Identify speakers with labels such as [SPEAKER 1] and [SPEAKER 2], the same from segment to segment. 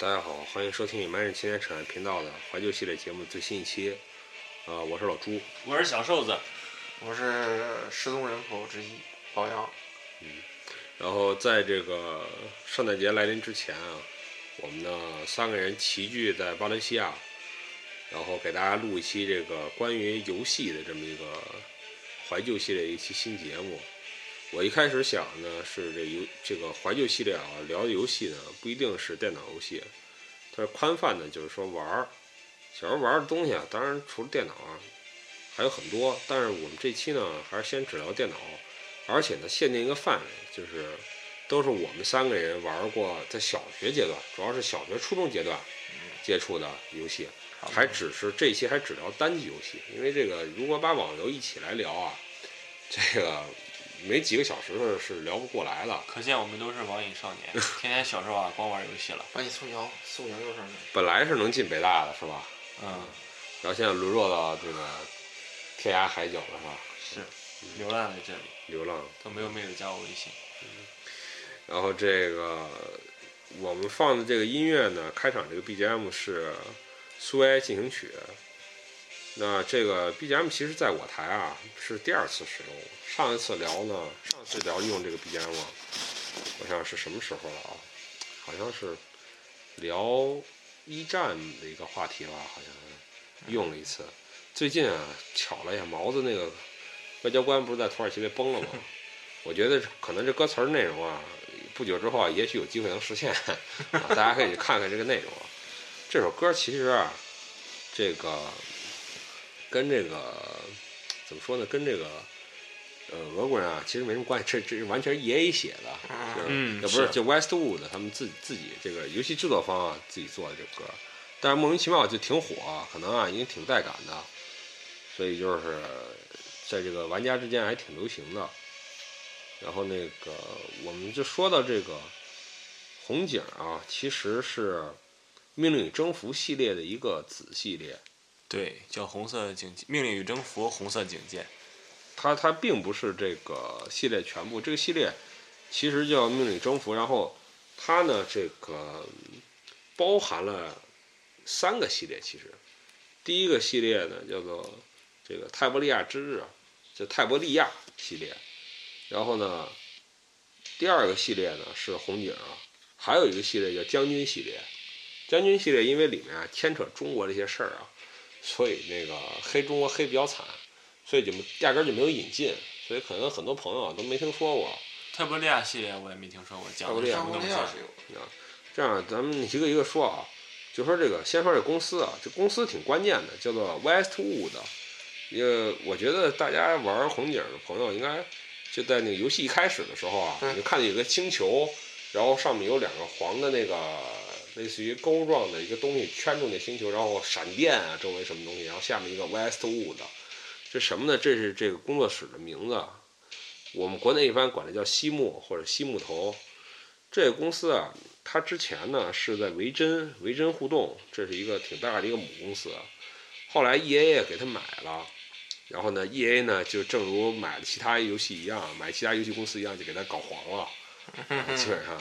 [SPEAKER 1] 大家好，欢迎收听《满人青年扯淡》频道的怀旧系列节目最新一期。呃，我是老朱，
[SPEAKER 2] 我是小瘦子，
[SPEAKER 3] 我是失踪人口之一老杨。
[SPEAKER 1] 然后在这个圣诞节来临之前啊，我们呢三个人齐聚在巴伦西亚，然后给大家录一期这个关于游戏的这么一个怀旧系列一期新节目。我一开始想呢是这游这个怀旧系列啊，聊的游戏呢不一定是电脑游戏，它是宽泛的，就是说玩儿。小时候玩的东西啊，当然除了电脑啊，还有很多。但是我们这期呢，还是先只聊电脑，而且呢，限定一个范围，就是都是我们三个人玩过，在小学阶段，主要是小学、初中阶段接触的游戏，还只是这期还只聊单机游戏，因为这个如果把网游一起来聊啊，这个没几个小时是聊不过来的。
[SPEAKER 2] 可见我们都是网瘾少年，天天小时候啊光玩游戏了。
[SPEAKER 3] 把你送羊送羊肉上面。
[SPEAKER 1] 本来是能进北大的，是吧？
[SPEAKER 2] 嗯，
[SPEAKER 1] 然后现在沦落到这个天涯海角了，是吧？
[SPEAKER 2] 是，流浪在这里，
[SPEAKER 1] 流浪。
[SPEAKER 2] 都没有妹子加我微信。
[SPEAKER 1] 然后这个我们放的这个音乐呢，开场这个 BGM 是《苏维埃进行曲》。那这个 BGM 其实在我台啊是第二次使用，上一次聊呢，上次聊用这个 BGM，我想是什么时候了啊？好像是聊一战的一个话题吧，好像用了一次。最近啊，巧了呀，毛子那个外交官不是在土耳其被崩了吗？我觉得可能这歌词内容啊，不久之后啊，也许有机会能实现，大家可以去看看这个内容。这首歌其实啊，这个跟这个怎么说呢？跟这个呃俄国人啊，其实没什么关系。这这完全是 E A 写的，就是
[SPEAKER 2] 嗯
[SPEAKER 1] 也不是
[SPEAKER 2] 是
[SPEAKER 1] 就 Westwood 他们自己自己这个游戏制作方啊自己做的这个歌，但是莫名其妙就挺火，可能啊因为挺带感的，所以就是在这个玩家之间还挺流行的。然后那个我们就说到这个红警啊，其实是《命令与征服》系列的一个子系列，
[SPEAKER 2] 对，叫红色警，命令与征服，红色警戒。
[SPEAKER 1] 它它并不是这个系列全部，这个系列其实叫《命令与征服》，然后它呢这个包含了三个系列，其实第一个系列呢叫做这个泰伯利亚之日，叫泰伯利亚系列，然后呢第二个系列呢是红警，还有一个系列叫将军系列。将军系列因为里面啊牵扯中国这些事儿啊，所以那个黑中国黑比较惨。所以就压根儿就没有引进，所以可能很多朋友啊都没听说过。
[SPEAKER 2] 特伯利亚系列我也没听说过，讲的是什
[SPEAKER 1] 特伯利亚
[SPEAKER 2] 么东西啊？
[SPEAKER 1] 这样，咱们一个一个说啊，就说这个，先说这公司啊，这公司挺关键的，叫做 Westwood。呃，我觉得大家玩红警的朋友应该就在那个游戏一开始的时候啊，
[SPEAKER 3] 嗯
[SPEAKER 1] 你就看见有个星球，然后上面有两个黄的那个类似于钩状的一个东西圈住那星球，然后闪电啊，周围什么东西，然后下面一个 Westwood。这什么呢？这是这个工作室的名字，我们国内一般管它叫西木或者西木头。这个公司啊，它之前呢是在维珍，维珍互动，这是一个挺大的一个母公司。后来 E A 也给它买了，然后呢，E A 呢就正如买了其他游戏一样，买其他游戏公司一样，就给它搞黄了。基本上，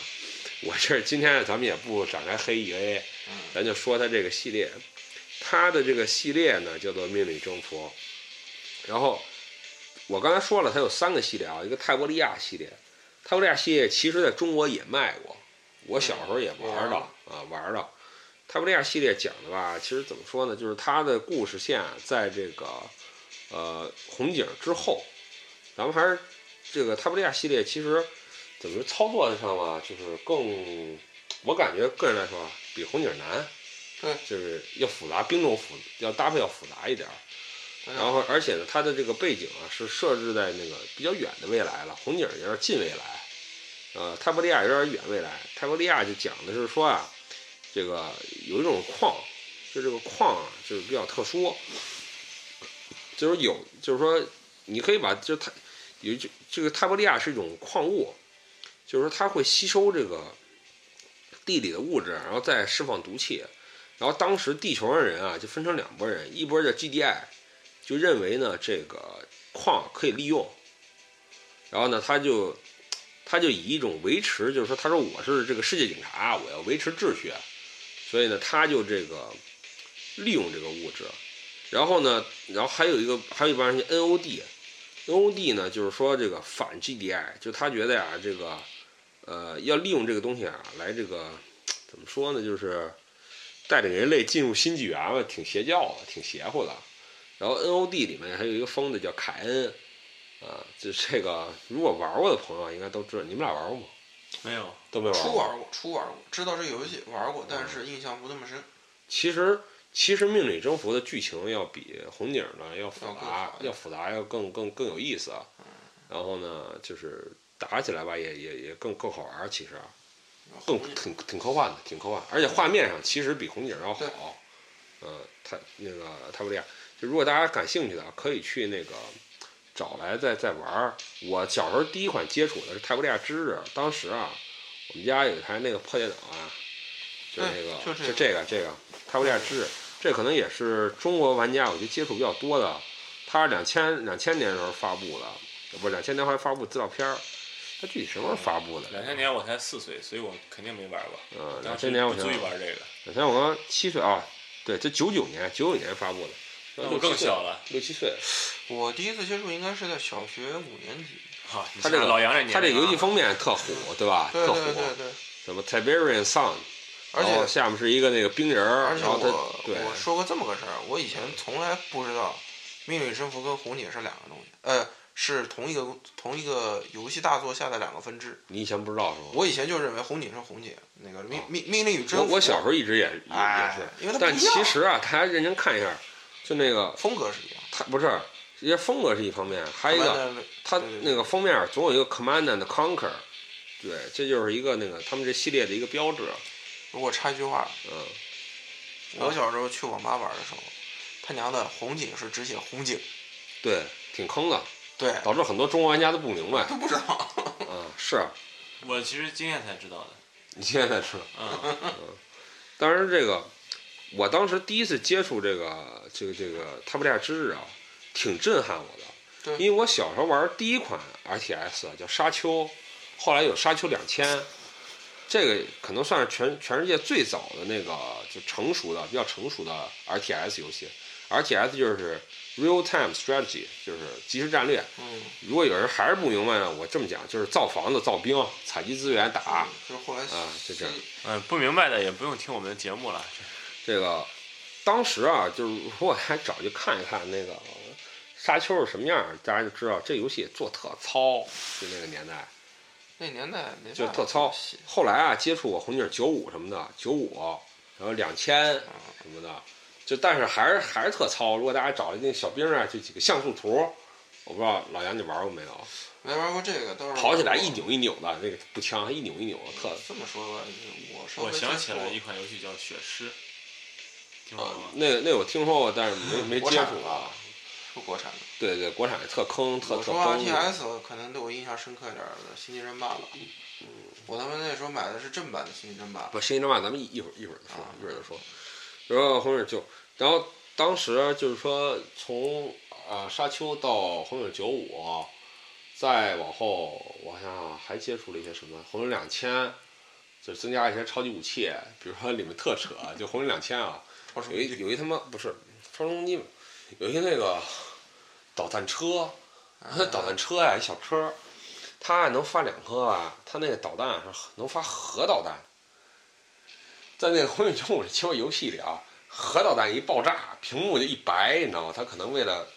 [SPEAKER 1] 我这今天咱们也不展开黑 E A，咱就说它这个系列，它的这个系列呢叫做《命令征服》。然后我刚才说了，它有三个系列啊，一个泰伯利亚系列，泰伯利亚系列其实在中国也卖过，我小时候也玩的啊，玩的。泰伯利亚系列讲的吧，其实怎么说呢，就是它的故事线啊在这个呃红警之后，咱们还是这个泰伯利亚系列，其实怎么说操作上吧，就是更我感觉个人来说啊，比红警难，
[SPEAKER 3] 对，
[SPEAKER 1] 就是要复杂，兵种复要搭配要复杂一点儿。然后，而且呢，它的这个背景啊是设置在那个比较远的未来了，红警有点近未来，呃，泰伯利亚有点远未来。泰伯利亚就讲的是说啊，这个有一种矿，就这个矿啊，就是比较特殊，就是有，就是说你可以把就它有这这个泰伯利亚是一种矿物，就是说它会吸收这个地里的物质，然后再释放毒气。然后当时地球上人啊就分成两拨人，一波叫 GDI。就认为呢，这个矿可以利用，然后呢，他就他就以一种维持，就是说，他说我是这个世界警察，我要维持秩序，所以呢，他就这个利用这个物质，然后呢，然后还有一个还有一帮人叫 NOD，NOD 呢就是说这个反 GDI，就他觉得呀这个呃要利用这个东西啊来这个怎么说呢，就是带领人类进入新纪元了，挺邪教的，挺邪乎的。然后 NOD 里面还有一个疯子叫凯恩，啊，就这个如果玩过的朋友应该都知道，你们俩玩过吗？
[SPEAKER 2] 没有，
[SPEAKER 1] 都没玩过。
[SPEAKER 3] 初玩过，初玩过，知道这游戏玩过，但是印象不那么深。
[SPEAKER 1] 其实其实《命理征服》的剧情要比红警呢要复杂，要复杂，要更更更有意思。然后呢，就是打起来吧，也也也更更好玩儿。其实更挺挺科幻的，挺科幻，而且画面上其实比红警要好。嗯，它那个泰布利亚，就如果大家感兴趣的，可以去那个找来再再玩儿。我小时候第一款接触的是泰布利亚之日，当时啊，我们家有一台那个破电脑啊，就是那个
[SPEAKER 3] 对就这个
[SPEAKER 1] 就这个这个泰布利亚之日，这可能也是中国玩家我觉得接触比较多的。它是两千两千年的时候发布的，不是两千年后来发布资料片儿。它具体什么时候发布的？
[SPEAKER 2] 两千年我才四岁，所以我肯定没玩过。
[SPEAKER 1] 嗯，两千年我
[SPEAKER 2] 足以玩这个，
[SPEAKER 1] 两千我刚七岁啊，对，这九九年九九年发布的，
[SPEAKER 2] 那我更小了。
[SPEAKER 1] 六七岁。
[SPEAKER 3] 我第一次接触应该是在小学五年级。
[SPEAKER 2] 好，你
[SPEAKER 1] 他这个
[SPEAKER 2] 老杨这年龄啊
[SPEAKER 1] 它这游戏封面特火，对吧？
[SPEAKER 3] 对
[SPEAKER 1] 特火，
[SPEAKER 3] 对对对，
[SPEAKER 1] 什么 Tiberian Sun，
[SPEAKER 3] 而且
[SPEAKER 1] 下面是一个那个冰人儿，
[SPEAKER 3] 而且
[SPEAKER 1] 然后它
[SPEAKER 3] 我
[SPEAKER 1] 对
[SPEAKER 3] 我说过这么个事儿，我以前从来不知道《命令与征服》跟红警是两个东西，呃，是同一个同一个游戏大作下的两个分支。
[SPEAKER 1] 你以前不知道是吗？
[SPEAKER 3] 我以前就认为红警是红警，那个命命命令与征服，
[SPEAKER 1] 我我小时候一直也也
[SPEAKER 3] 哎
[SPEAKER 1] 也是，
[SPEAKER 3] 因为它不
[SPEAKER 1] 但其实啊，大家认真看一下，就那个
[SPEAKER 3] 风格是一样。
[SPEAKER 1] 它不是，这些风格是一方面，还有一个它那个封面总有一个 Command and Conquer，对，这就是一个那个他们这系列的一个标志，
[SPEAKER 3] 如果插一句话，
[SPEAKER 1] 嗯，
[SPEAKER 3] 我小时候去网吧玩的时候，他娘的红警是只写红警，
[SPEAKER 1] 对，挺坑的，
[SPEAKER 3] 对，
[SPEAKER 1] 导致很多中国玩家都不明白，
[SPEAKER 3] 都不知道。
[SPEAKER 1] 嗯，是
[SPEAKER 2] 我其实今天才知道的。
[SPEAKER 1] 你今天才知道。
[SPEAKER 2] 嗯，嗯
[SPEAKER 1] 当然，这个我当时第一次接触这个这个这个塔布利亚之日啊，挺震撼我的。
[SPEAKER 3] 对
[SPEAKER 1] 因为我小时候玩第一款 RTS 啊叫沙丘，后来有沙丘两千，这个可能算是全全世界最早的那个就成熟的比较成熟的 RTS 游戏。RTS 就是 real time strategy，就是即时战略。
[SPEAKER 3] 嗯，
[SPEAKER 1] 如果有人还是不明白呢，我这么讲，就是造房子、造兵、采集资源、打
[SPEAKER 3] 就是后来
[SPEAKER 1] 啊，就这样。
[SPEAKER 2] 嗯，不明白的也不用听我们的节目了。
[SPEAKER 1] 这个当时啊，就是如果还找去看一看那个沙丘是什么样儿，大家就知道这游戏做特糙，就那个年代
[SPEAKER 3] 那年代没
[SPEAKER 1] 就特糙。后来啊，接触过红警九五什么的，九五，然后两千什么的，就但是还是还是特糙。如果大家找那小兵啊，就几个像素图，我不知道老杨你玩过没有？
[SPEAKER 3] 没玩过这个，但是
[SPEAKER 1] 跑起来一扭一扭的，那个步枪一扭一扭的，特
[SPEAKER 3] 这么说吧，我
[SPEAKER 2] 我想起来一款游戏叫《血尸》，听说
[SPEAKER 1] 啊
[SPEAKER 2] 过吗？
[SPEAKER 1] 那个那个我听说过，但是没没接触过
[SPEAKER 3] 产的吧。是国产的。
[SPEAKER 1] 对对，国产的特坑，特
[SPEAKER 3] 我说
[SPEAKER 1] 特崩。
[SPEAKER 3] RTS 可能对我印象深刻一点的《星际争霸》吧。我他妈那时候买的是正版的《星际争霸》。
[SPEAKER 1] 不，星际争霸咱们一一会儿一会儿再说
[SPEAKER 3] 啊，
[SPEAKER 1] 一会儿再说。然后红警九，然后当时就是说从啊、沙丘到红警九五，再往后，我想想还接触了一些什么？红警两千，就增加一些超级武器，比如说里面特扯，就红警两千啊，有一有一他妈不是超声机，有一些那个导弹车，导弹车呀，一小车，它还能发两颗啊，它那个导弹是能发核导弹。在那个《红警九五》这游戏里啊，核导弹一爆炸，屏幕就一白，你知道吗？他可能为了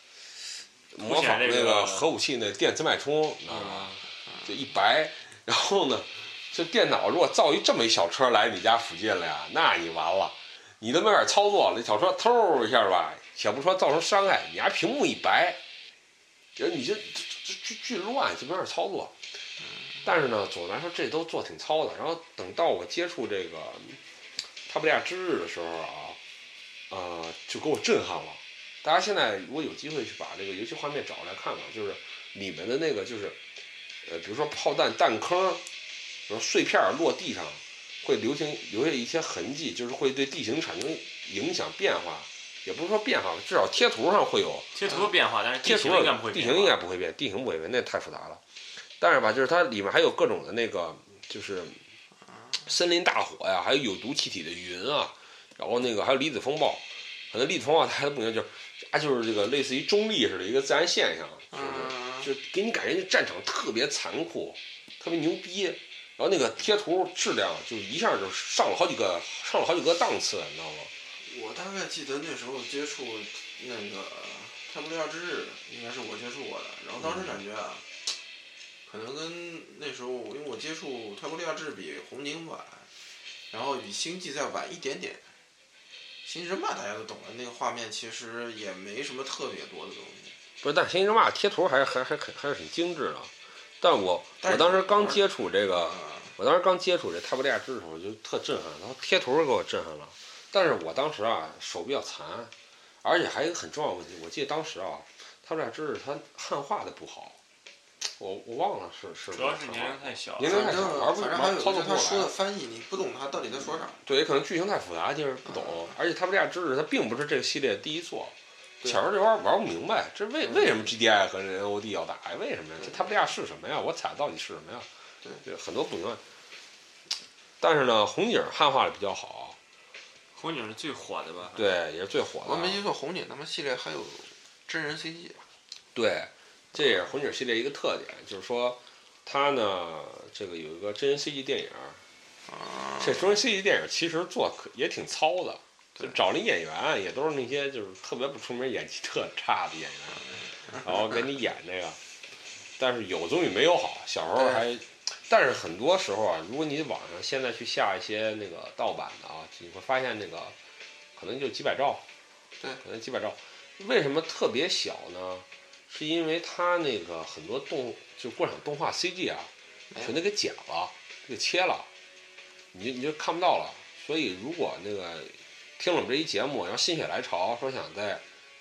[SPEAKER 1] 模仿那
[SPEAKER 2] 个
[SPEAKER 1] 个核武器那电磁脉冲，你知道吗？就一白。然后呢，这电脑如果造一这么一小车来你家附近了呀，那你完了，你都没法操作了。这小车偷一下吧，且不说造成伤害，你家屏幕一白，就你就巨巨巨乱，就没法操作。但是呢，总的来说这都做挺糙的。然后等到我接触这个塔布利亚之日的时候啊，呃，就给我震撼了。大家现在如果有机会去把这个游戏画面找来看看，就是里面的那个就是，呃，比如说炮弹弹坑，比如碎片儿落地上，会留下留下一些痕迹，就是会对地形产生影响变化。也不是说变化，至少贴图上会有
[SPEAKER 2] 贴图变化，但是
[SPEAKER 1] 贴图
[SPEAKER 2] 应该不会变化。
[SPEAKER 1] 地形应该不会变，地形不会变，那太复杂了。但是吧，就是它里面还有各种的那个，就是森林大火呀，还有有毒气体的云啊，然后那个还有离子风暴，可能离子风暴它的不明就是啊就是这个类似于中立似的一个自然现象，
[SPEAKER 3] 嗯，
[SPEAKER 1] 就给你感觉这战场特别残酷，特别牛逼。然后那个贴图质量就一下就上了好几个上了好几个档次，你知道吗？
[SPEAKER 3] 我大概记得那时候接触那个泰伯利亚之日，应该是我接触过的。然后当时感觉啊，可能跟那时候，因为我接触泰伯利亚之日比红警晚，然后比星际再晚一点点。星际争霸大家都懂了，那个画面其实也没什么特别多的东西。
[SPEAKER 1] 不是，但是星际争霸贴图还还还还还是很精致的。但我
[SPEAKER 3] 但
[SPEAKER 1] 我当时刚接触这个，
[SPEAKER 3] 啊，
[SPEAKER 1] 我当时刚接触这泰布利亚之的时候，我就特震撼，然后贴图给我震撼了。但是我当时啊手比较残，而且还有一个很重要的问题，我记得当时啊泰布利亚之它汉化的不好，我我忘了是是
[SPEAKER 2] 主要是年龄太小
[SPEAKER 1] 年龄太小玩
[SPEAKER 3] 正
[SPEAKER 1] 不
[SPEAKER 3] 反正还有
[SPEAKER 1] 操作不
[SPEAKER 3] 就是他说的
[SPEAKER 1] 来。
[SPEAKER 3] 翻译，你不懂他到底在说啥。
[SPEAKER 1] 对，也可能剧情太复杂，就是不懂。而且泰布利亚之日它并不是这个系列第一作，
[SPEAKER 3] 对
[SPEAKER 1] 小时候这玩意儿玩不明白，这为
[SPEAKER 3] 嗯
[SPEAKER 1] 为什么 GDI 和 NOD 要打呀？为什么呀？这泰布利亚是什么呀？我踩到底是什么呀？
[SPEAKER 3] 对，
[SPEAKER 1] 很多不明白。但是呢，红警汉化的比较好，
[SPEAKER 2] 红警是最火的吧？
[SPEAKER 1] 对，也是最火的。
[SPEAKER 3] 我没记错，红警他们系列还有真人 CG 吧？
[SPEAKER 1] 对，这也是红警系列一个特点，就是说它呢，这个有一个真人 CG 电影，
[SPEAKER 3] 啊，
[SPEAKER 1] 这真人 CG 电影其实做可也挺糙的，就找那演员也都是那些就是特别不出名、演技特差的演员，然后给你演这个，但是有总比没有好。小时候还，但是很多时候啊，如果你网上现在去下一些那个盗版的啊，你会发现那个可能就几百兆，
[SPEAKER 3] 对，
[SPEAKER 1] 可能几百兆。为什么特别小呢？是因为它那个很多动就过场动画 CG 啊，全都给剪了，给切了，你就你就看不到了。所以如果那个听了我们这一节目，然后心血来潮说想再，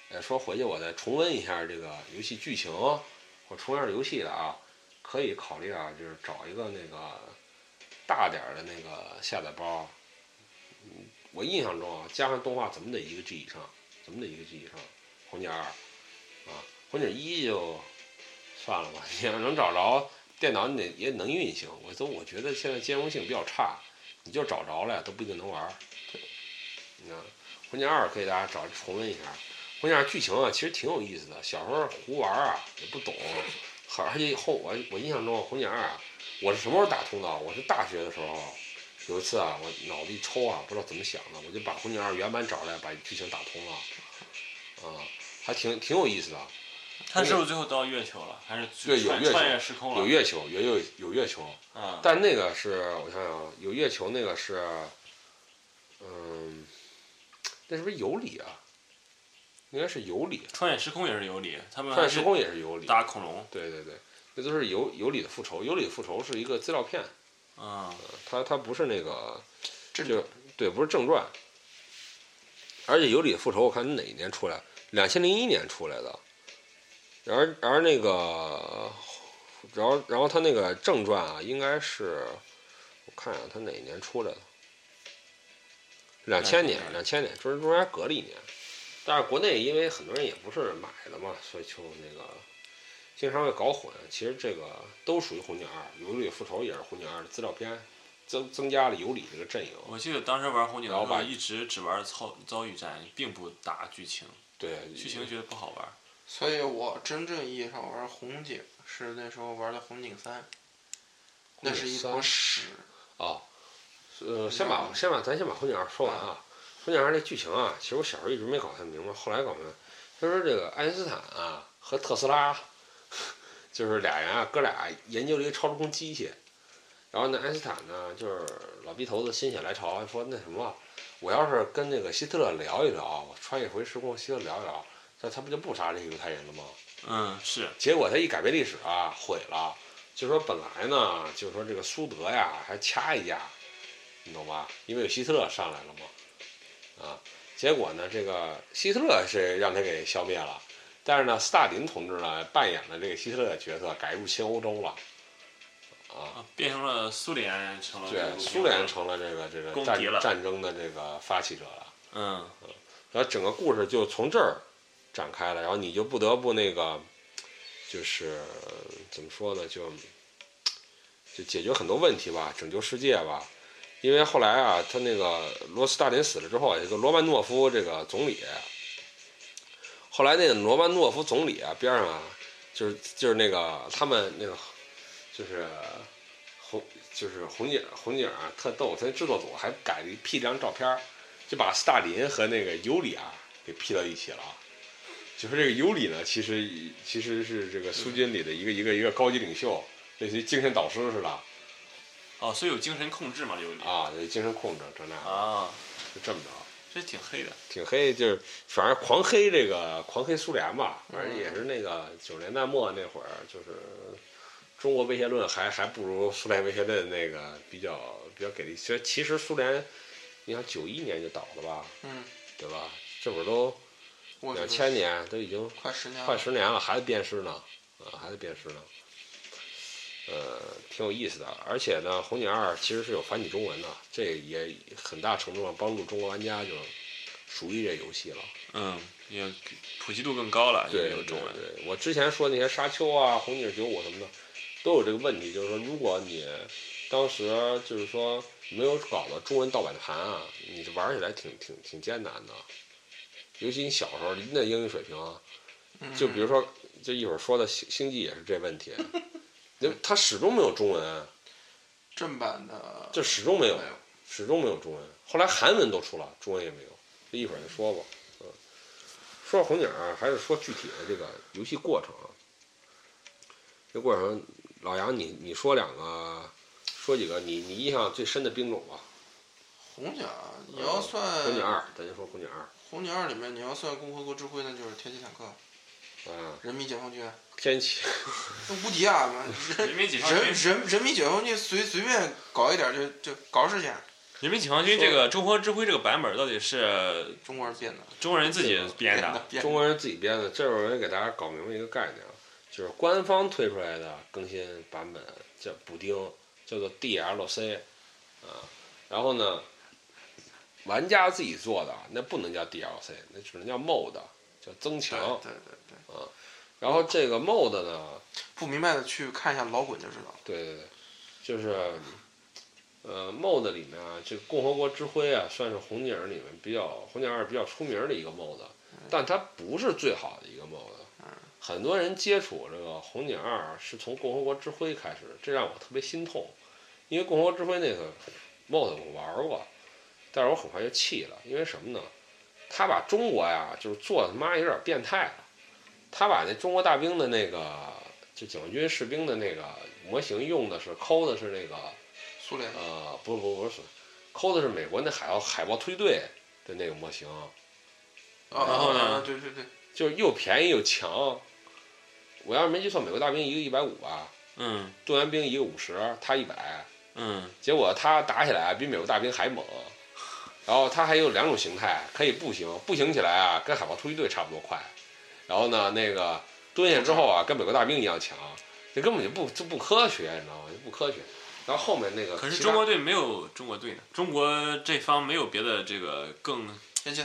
[SPEAKER 1] 呃，说回去我再重温一下这个游戏剧情，或重温游戏的啊，可以考虑啊，就是找一个那个大点儿的那个下载包。嗯，我印象中啊，加上动画怎么得一个 G 以上，怎么得一个 G 以上，红警二，啊，红警一就算了吧，你要能找着电脑，你得也能运行。我都我觉得现在兼容性比较差，你就找着了，都不一定能玩儿。你看，红警二可以大家找重温一下。红警二剧情啊，其实挺有意思的，小时候胡玩啊，也不懂。好，而且后我我印象中红警二啊，我是什么时候打通的？我是大学的时候，有一次啊，我脑子一抽啊，不知道怎么想的，我就把红警二原版找来，把剧情打通了。啊，还挺挺有意思的。
[SPEAKER 2] 他是不是最后到月球了？还是
[SPEAKER 1] 对有月球
[SPEAKER 2] 穿穿越时空了？
[SPEAKER 1] 有月球，也有有月球，
[SPEAKER 2] 啊，
[SPEAKER 1] 但那个是我想想啊，有月球那个是，嗯，那是不是有理啊？应该是有理，
[SPEAKER 2] 穿越时空也是有理，他们
[SPEAKER 1] 穿越时空也是有理。
[SPEAKER 2] 打恐龙。
[SPEAKER 1] 对对对，那都是有有理的复仇。有理的复仇是一个资料片，
[SPEAKER 2] 啊，
[SPEAKER 1] 它它不是那个
[SPEAKER 3] 正
[SPEAKER 1] 就对，不是正传。而且有理的复仇，我看哪一年出来？两千零一年出来的。而而那个，然后然后他那个正传啊，应该是我看一下他哪一年出来的？两千年，两千年，中中间隔了一年。但是国内因为很多人也不是买的嘛，所以就那个经常会搞混。其实这个都属于红警二，尤里复仇也是红警二的资料片，增增加了尤里这个阵营。
[SPEAKER 2] 我记得当时玩红警的
[SPEAKER 1] 然后把
[SPEAKER 2] 时候，一直只玩遭遭遇战，并不打剧情，
[SPEAKER 1] 对，
[SPEAKER 2] 剧情觉得不好玩。
[SPEAKER 3] 所以我真正意义上玩红警是那时候玩的红警三，那是一坨屎。
[SPEAKER 1] 啊，呃，先把先把咱先把红警二说完啊。红警二这剧情啊，其实我小时候一直没搞太明白，后来搞明白。他说这个爱因斯坦啊和特斯拉，就是俩人啊，哥俩研究了一个超时空机器。然后呢，爱因斯坦呢就是老逼头子心血来潮说那什么，我要是跟那个希特勒聊一聊，我穿越回时空希特勒聊一聊，那他不就不杀这些犹太人了吗？
[SPEAKER 2] 嗯，是
[SPEAKER 1] 结果他一改变历史啊，毁了。就说本来呢，就是说这个苏德呀还掐一架，你懂吧？因为有希特勒上来了嘛，啊，结果呢，这个希特勒是让他给消灭了，但是呢，斯大林同志呢扮演了这个希特勒的角色，改入侵欧洲了，啊，
[SPEAKER 2] 啊，变成了苏联成了
[SPEAKER 1] 对，苏联成了这个这个战战争的这个发起者了。
[SPEAKER 2] 嗯，
[SPEAKER 1] 然后整个故事就从这儿展开了，然后你就不得不那个，就是怎么说呢，就就解决很多问题吧，拯救世界吧。因为后来啊，他那个罗斯大林死了之后，有个罗曼诺夫这个总理，后来那个罗曼诺夫总理啊边上啊，就是就是那个他们那个就是红就是红警红警啊特逗，他那制作组还改了一 P 张照片，就把斯大林和那个尤里啊给 P 到一起了。就是这个尤里呢，其实其实是这个苏军里的一个一个一个高级领袖，类似于精神导师似的
[SPEAKER 2] 哦，所以有精神控制嘛，尤里
[SPEAKER 1] 啊，有精神控制这那的，
[SPEAKER 2] 啊，
[SPEAKER 1] 就这么着。
[SPEAKER 2] 这挺黑的。
[SPEAKER 1] 挺黑，就是反正狂黑这个狂黑苏联吧，反正也是那个九十年代末那会儿，就是中国威胁论还还不如苏联威胁论那个比较比较给力。其实其实苏联，你想九一年就倒了吧，
[SPEAKER 3] 嗯，
[SPEAKER 1] 对吧？这会儿都两千年，都已经
[SPEAKER 3] 快十年了，
[SPEAKER 1] 快十年了，还在鞭尸呢，啊，还在鞭尸呢。呃，挺有意思的，而且呢，红警二其实是有繁体中文的，这也很大程度上帮助中国玩家就熟悉这游戏了。
[SPEAKER 2] 嗯，也普及度更高了，
[SPEAKER 1] 对对
[SPEAKER 2] 有中文。
[SPEAKER 1] 对，我之前说那些沙丘啊、红警九五什么的，都有这个问题，就是说，如果你当时就是说没有搞到中文盗版盘啊，你这玩起来挺挺挺艰难的。尤其你小时候，那英语水平就比如说，就一会儿说的星星际也是这问题，就它始终没有中文，
[SPEAKER 3] 正版的
[SPEAKER 1] 就始终没有始终没有中文。后来韩文都出了，中文也没有，这一会儿再说吧。嗯，说到红警儿，还是说具体的这个游戏过程啊。这过程，老杨你你说两个，说几个你你印象最深的兵种吧。
[SPEAKER 3] 红警啊，你要算
[SPEAKER 1] 红警二，咱就说红警二。
[SPEAKER 3] 红警二里面，你要算共和国之辉，那就是天启坦克、
[SPEAKER 1] 嗯，
[SPEAKER 3] 人民解放军，
[SPEAKER 1] 天启，
[SPEAKER 3] 那无敌啊！妈
[SPEAKER 2] 人民解放
[SPEAKER 3] 人
[SPEAKER 2] 军，
[SPEAKER 3] 人人民解放军随随便搞一点就就搞事情，
[SPEAKER 2] 人民解放军这个中国之辉这个版本到底是
[SPEAKER 3] 中国人编的，
[SPEAKER 2] 中国人自己编的？
[SPEAKER 3] 编的
[SPEAKER 1] 中国人自己编的。这会儿我也给大家搞明白一个概念啊，就是官方推出来的更新版本叫补丁，叫做 DLC 啊。然后呢，玩家自己做的那不能叫 DLC，那只能叫 mod，叫增
[SPEAKER 3] 对
[SPEAKER 1] 强。
[SPEAKER 3] 对对对，
[SPEAKER 1] 然后这个 mod 呢，
[SPEAKER 3] 不明白的去看一下老滚就知道。
[SPEAKER 1] 对对对，就是呃 mod 里面啊，这个共和国之辉啊，算是红警里面比较红警二比较出名的一个 mod，但它不是最好的一个 mod。很多人接触这个红警二是从共和国之辉开始，这让我特别心痛，因为共和国之辉那个 mod 我玩过，但是我很快就气了，因为什么呢？他把中国呀，就是做的他妈有点变态了。他把那中国大兵的那个，就解放军士兵的那个模型用的是抠的是那个
[SPEAKER 3] 苏联
[SPEAKER 1] 呃，不不不是，抠的是美国那海豹海豹突击队的那个模型，
[SPEAKER 3] 啊，
[SPEAKER 2] 然后呢
[SPEAKER 3] 啊对对对，
[SPEAKER 1] 就是又便宜又强。我要是没记错，美国大兵一个一百五吧，
[SPEAKER 2] 嗯
[SPEAKER 1] 动员兵一个五十，他一百，
[SPEAKER 2] 嗯，
[SPEAKER 1] 结果他打起来比美国大兵还猛。然后它还有两种形态，可以步行，步行起来啊，跟海豹突击队差不多快。然后呢，那个蹲下之后啊，跟美国大兵一样强，这根本就不就不科学，你知道吗？就不科学。然后后面那个
[SPEAKER 2] 可是中国队没有中国队呢，中国这方没有别的这个更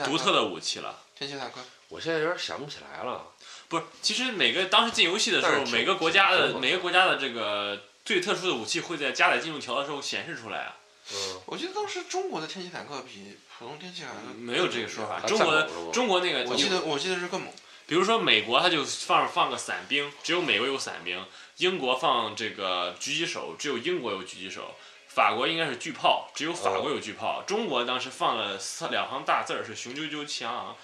[SPEAKER 2] 独特的武器了。
[SPEAKER 3] 天气坦克，
[SPEAKER 1] 我现在有点想不起来了。
[SPEAKER 2] 不是，其实每个当时进游戏的时候，每个国家的每个国家的这个最特殊的武器会在加载进度条的时候显示出来啊，
[SPEAKER 1] 嗯，
[SPEAKER 3] 我记得当时中国的天气坦克比普通天气坦克
[SPEAKER 2] 没有这个说法。中国中国那个，
[SPEAKER 3] 我记得我记得是更猛，
[SPEAKER 2] 比如说美国，它就放放个伞兵，只有美国有伞兵；英国放这个狙击手，只有英国有狙击手；法国应该是巨炮，只有法国有巨炮。中国当时放了四两行大字儿是雄赳赳气昂昂，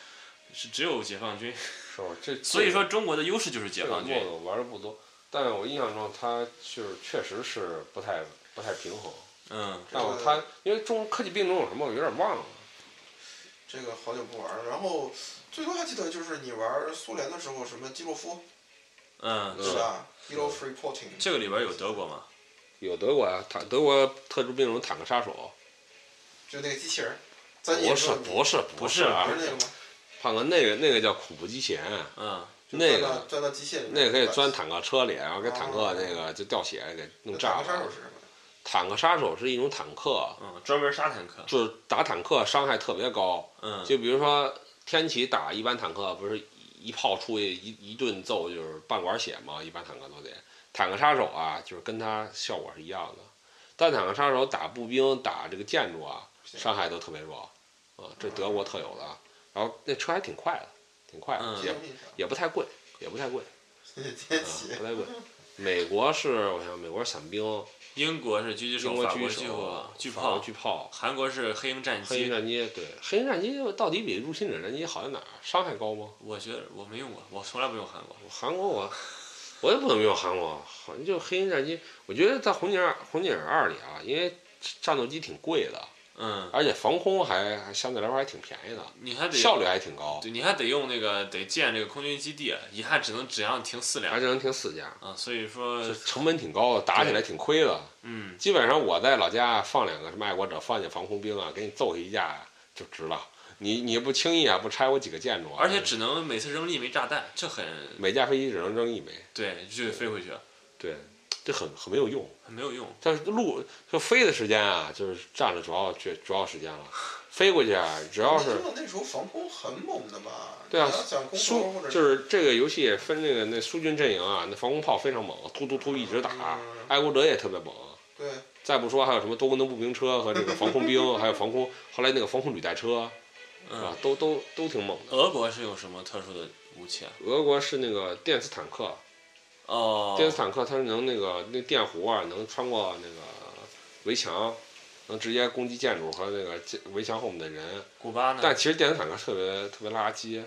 [SPEAKER 2] 是只有解放军。
[SPEAKER 1] 是吧？这
[SPEAKER 2] 所以说中国的优势就是解放军
[SPEAKER 1] 这。个我玩的不多，但是我印象中它就是确实是不太不太平衡。
[SPEAKER 2] 嗯，
[SPEAKER 1] 但我他因为中科技兵种有什么我有点忘了。
[SPEAKER 3] 这个好久不玩了。然后最多还记得就是你玩苏联的时候，什么基洛夫
[SPEAKER 2] 嗯，
[SPEAKER 1] 嗯
[SPEAKER 3] 是吧 e Reporting，
[SPEAKER 2] 这个里边有德国吗？
[SPEAKER 1] 有德国啊，坦德国特殊兵种坦克杀手，
[SPEAKER 3] 就那个机器人，
[SPEAKER 1] 不是不是不是啊
[SPEAKER 3] 不，是那个吗？
[SPEAKER 1] 胖哥那个那个叫恐怖机器人，
[SPEAKER 2] 嗯，
[SPEAKER 1] 那个
[SPEAKER 3] 钻到机械里，
[SPEAKER 1] 那个可以钻坦克车里，然后给坦克
[SPEAKER 3] 哦
[SPEAKER 1] 那个就掉血给弄炸了
[SPEAKER 3] 坦克杀手。是什么？
[SPEAKER 1] 坦克杀手是一种坦克，
[SPEAKER 2] 嗯，专门杀坦克。
[SPEAKER 1] 就是打坦克伤害特别高。
[SPEAKER 2] 嗯，
[SPEAKER 1] 就比如说天启打一般坦克，不是一炮出去一一顿揍就是半管血嘛，一般坦克都得。坦克杀手啊，就是跟它效果是一样的。但坦克杀手打步兵、打这个建筑啊，伤害都特别弱，啊，这德国特有的。然后那车还挺快的，挺快的，
[SPEAKER 2] 嗯
[SPEAKER 1] 也也不太贵，也不太贵，啊，
[SPEAKER 3] 天启
[SPEAKER 1] 不太贵。美国是，我想美国是伞兵，
[SPEAKER 2] 英国是狙击手，法国
[SPEAKER 1] 狙击手，
[SPEAKER 2] 巨炮，
[SPEAKER 1] 巨炮，
[SPEAKER 2] 韩国是黑鹰战
[SPEAKER 1] 黑鹰
[SPEAKER 2] 机。
[SPEAKER 1] 战机，对，黑鹰战机到底比入侵者战机好在哪儿？伤害高吗？
[SPEAKER 2] 我觉得我没用过，我从来不用韩国。
[SPEAKER 1] 韩国我我也不怎么用韩国，好像就黑鹰战机，我觉得在红警二红警二里啊，因为战斗机挺贵的，
[SPEAKER 2] 嗯，
[SPEAKER 1] 而且防空还还相对来说还挺便宜的，
[SPEAKER 2] 你还得
[SPEAKER 1] 效率还挺高，
[SPEAKER 2] 对，你还得用那个得建这个空军基地，一下只能只让停四辆
[SPEAKER 1] 而且能停四架，
[SPEAKER 2] 啊，所以说
[SPEAKER 1] 这成本挺高的，打起来挺亏的。
[SPEAKER 2] 嗯，
[SPEAKER 1] 基本上我在老家放两个什么爱国者，放进防空兵啊，给你揍下一架就值了。你你不轻易啊，不拆我几个建筑啊，
[SPEAKER 2] 而且只能每次扔一枚炸弹，这很
[SPEAKER 1] 每架飞机只能扔一枚，
[SPEAKER 2] 对，就得飞回去，
[SPEAKER 1] 对，这很很没有用。
[SPEAKER 2] 很没有用。
[SPEAKER 1] 但是路就飞的时间啊，就是占了主要主主要时间了。飞过去啊，只要是
[SPEAKER 3] 那那时候防空很猛的吧？
[SPEAKER 1] 对啊苏就是这个游戏分那个那苏军阵营啊，那防空炮非常猛，突突突一直打。
[SPEAKER 3] 嗯
[SPEAKER 1] 爱国者也特别猛。
[SPEAKER 3] 对，
[SPEAKER 1] 再不说还有什么多功能步兵车和这个防空兵，还有防空后来那个防空履带车，是吧
[SPEAKER 2] 嗯，？
[SPEAKER 1] 都都都挺猛的。
[SPEAKER 2] 俄国是有什么特殊的武器啊？
[SPEAKER 1] 俄国是那个电磁坦克，
[SPEAKER 2] 哦，
[SPEAKER 1] 电子坦克它是能那个那电弧啊，能穿过那个围墙，能直接攻击建筑和那个建围墙后面的人。
[SPEAKER 2] 古巴呢？
[SPEAKER 1] 但其实电子坦克特别特别垃圾，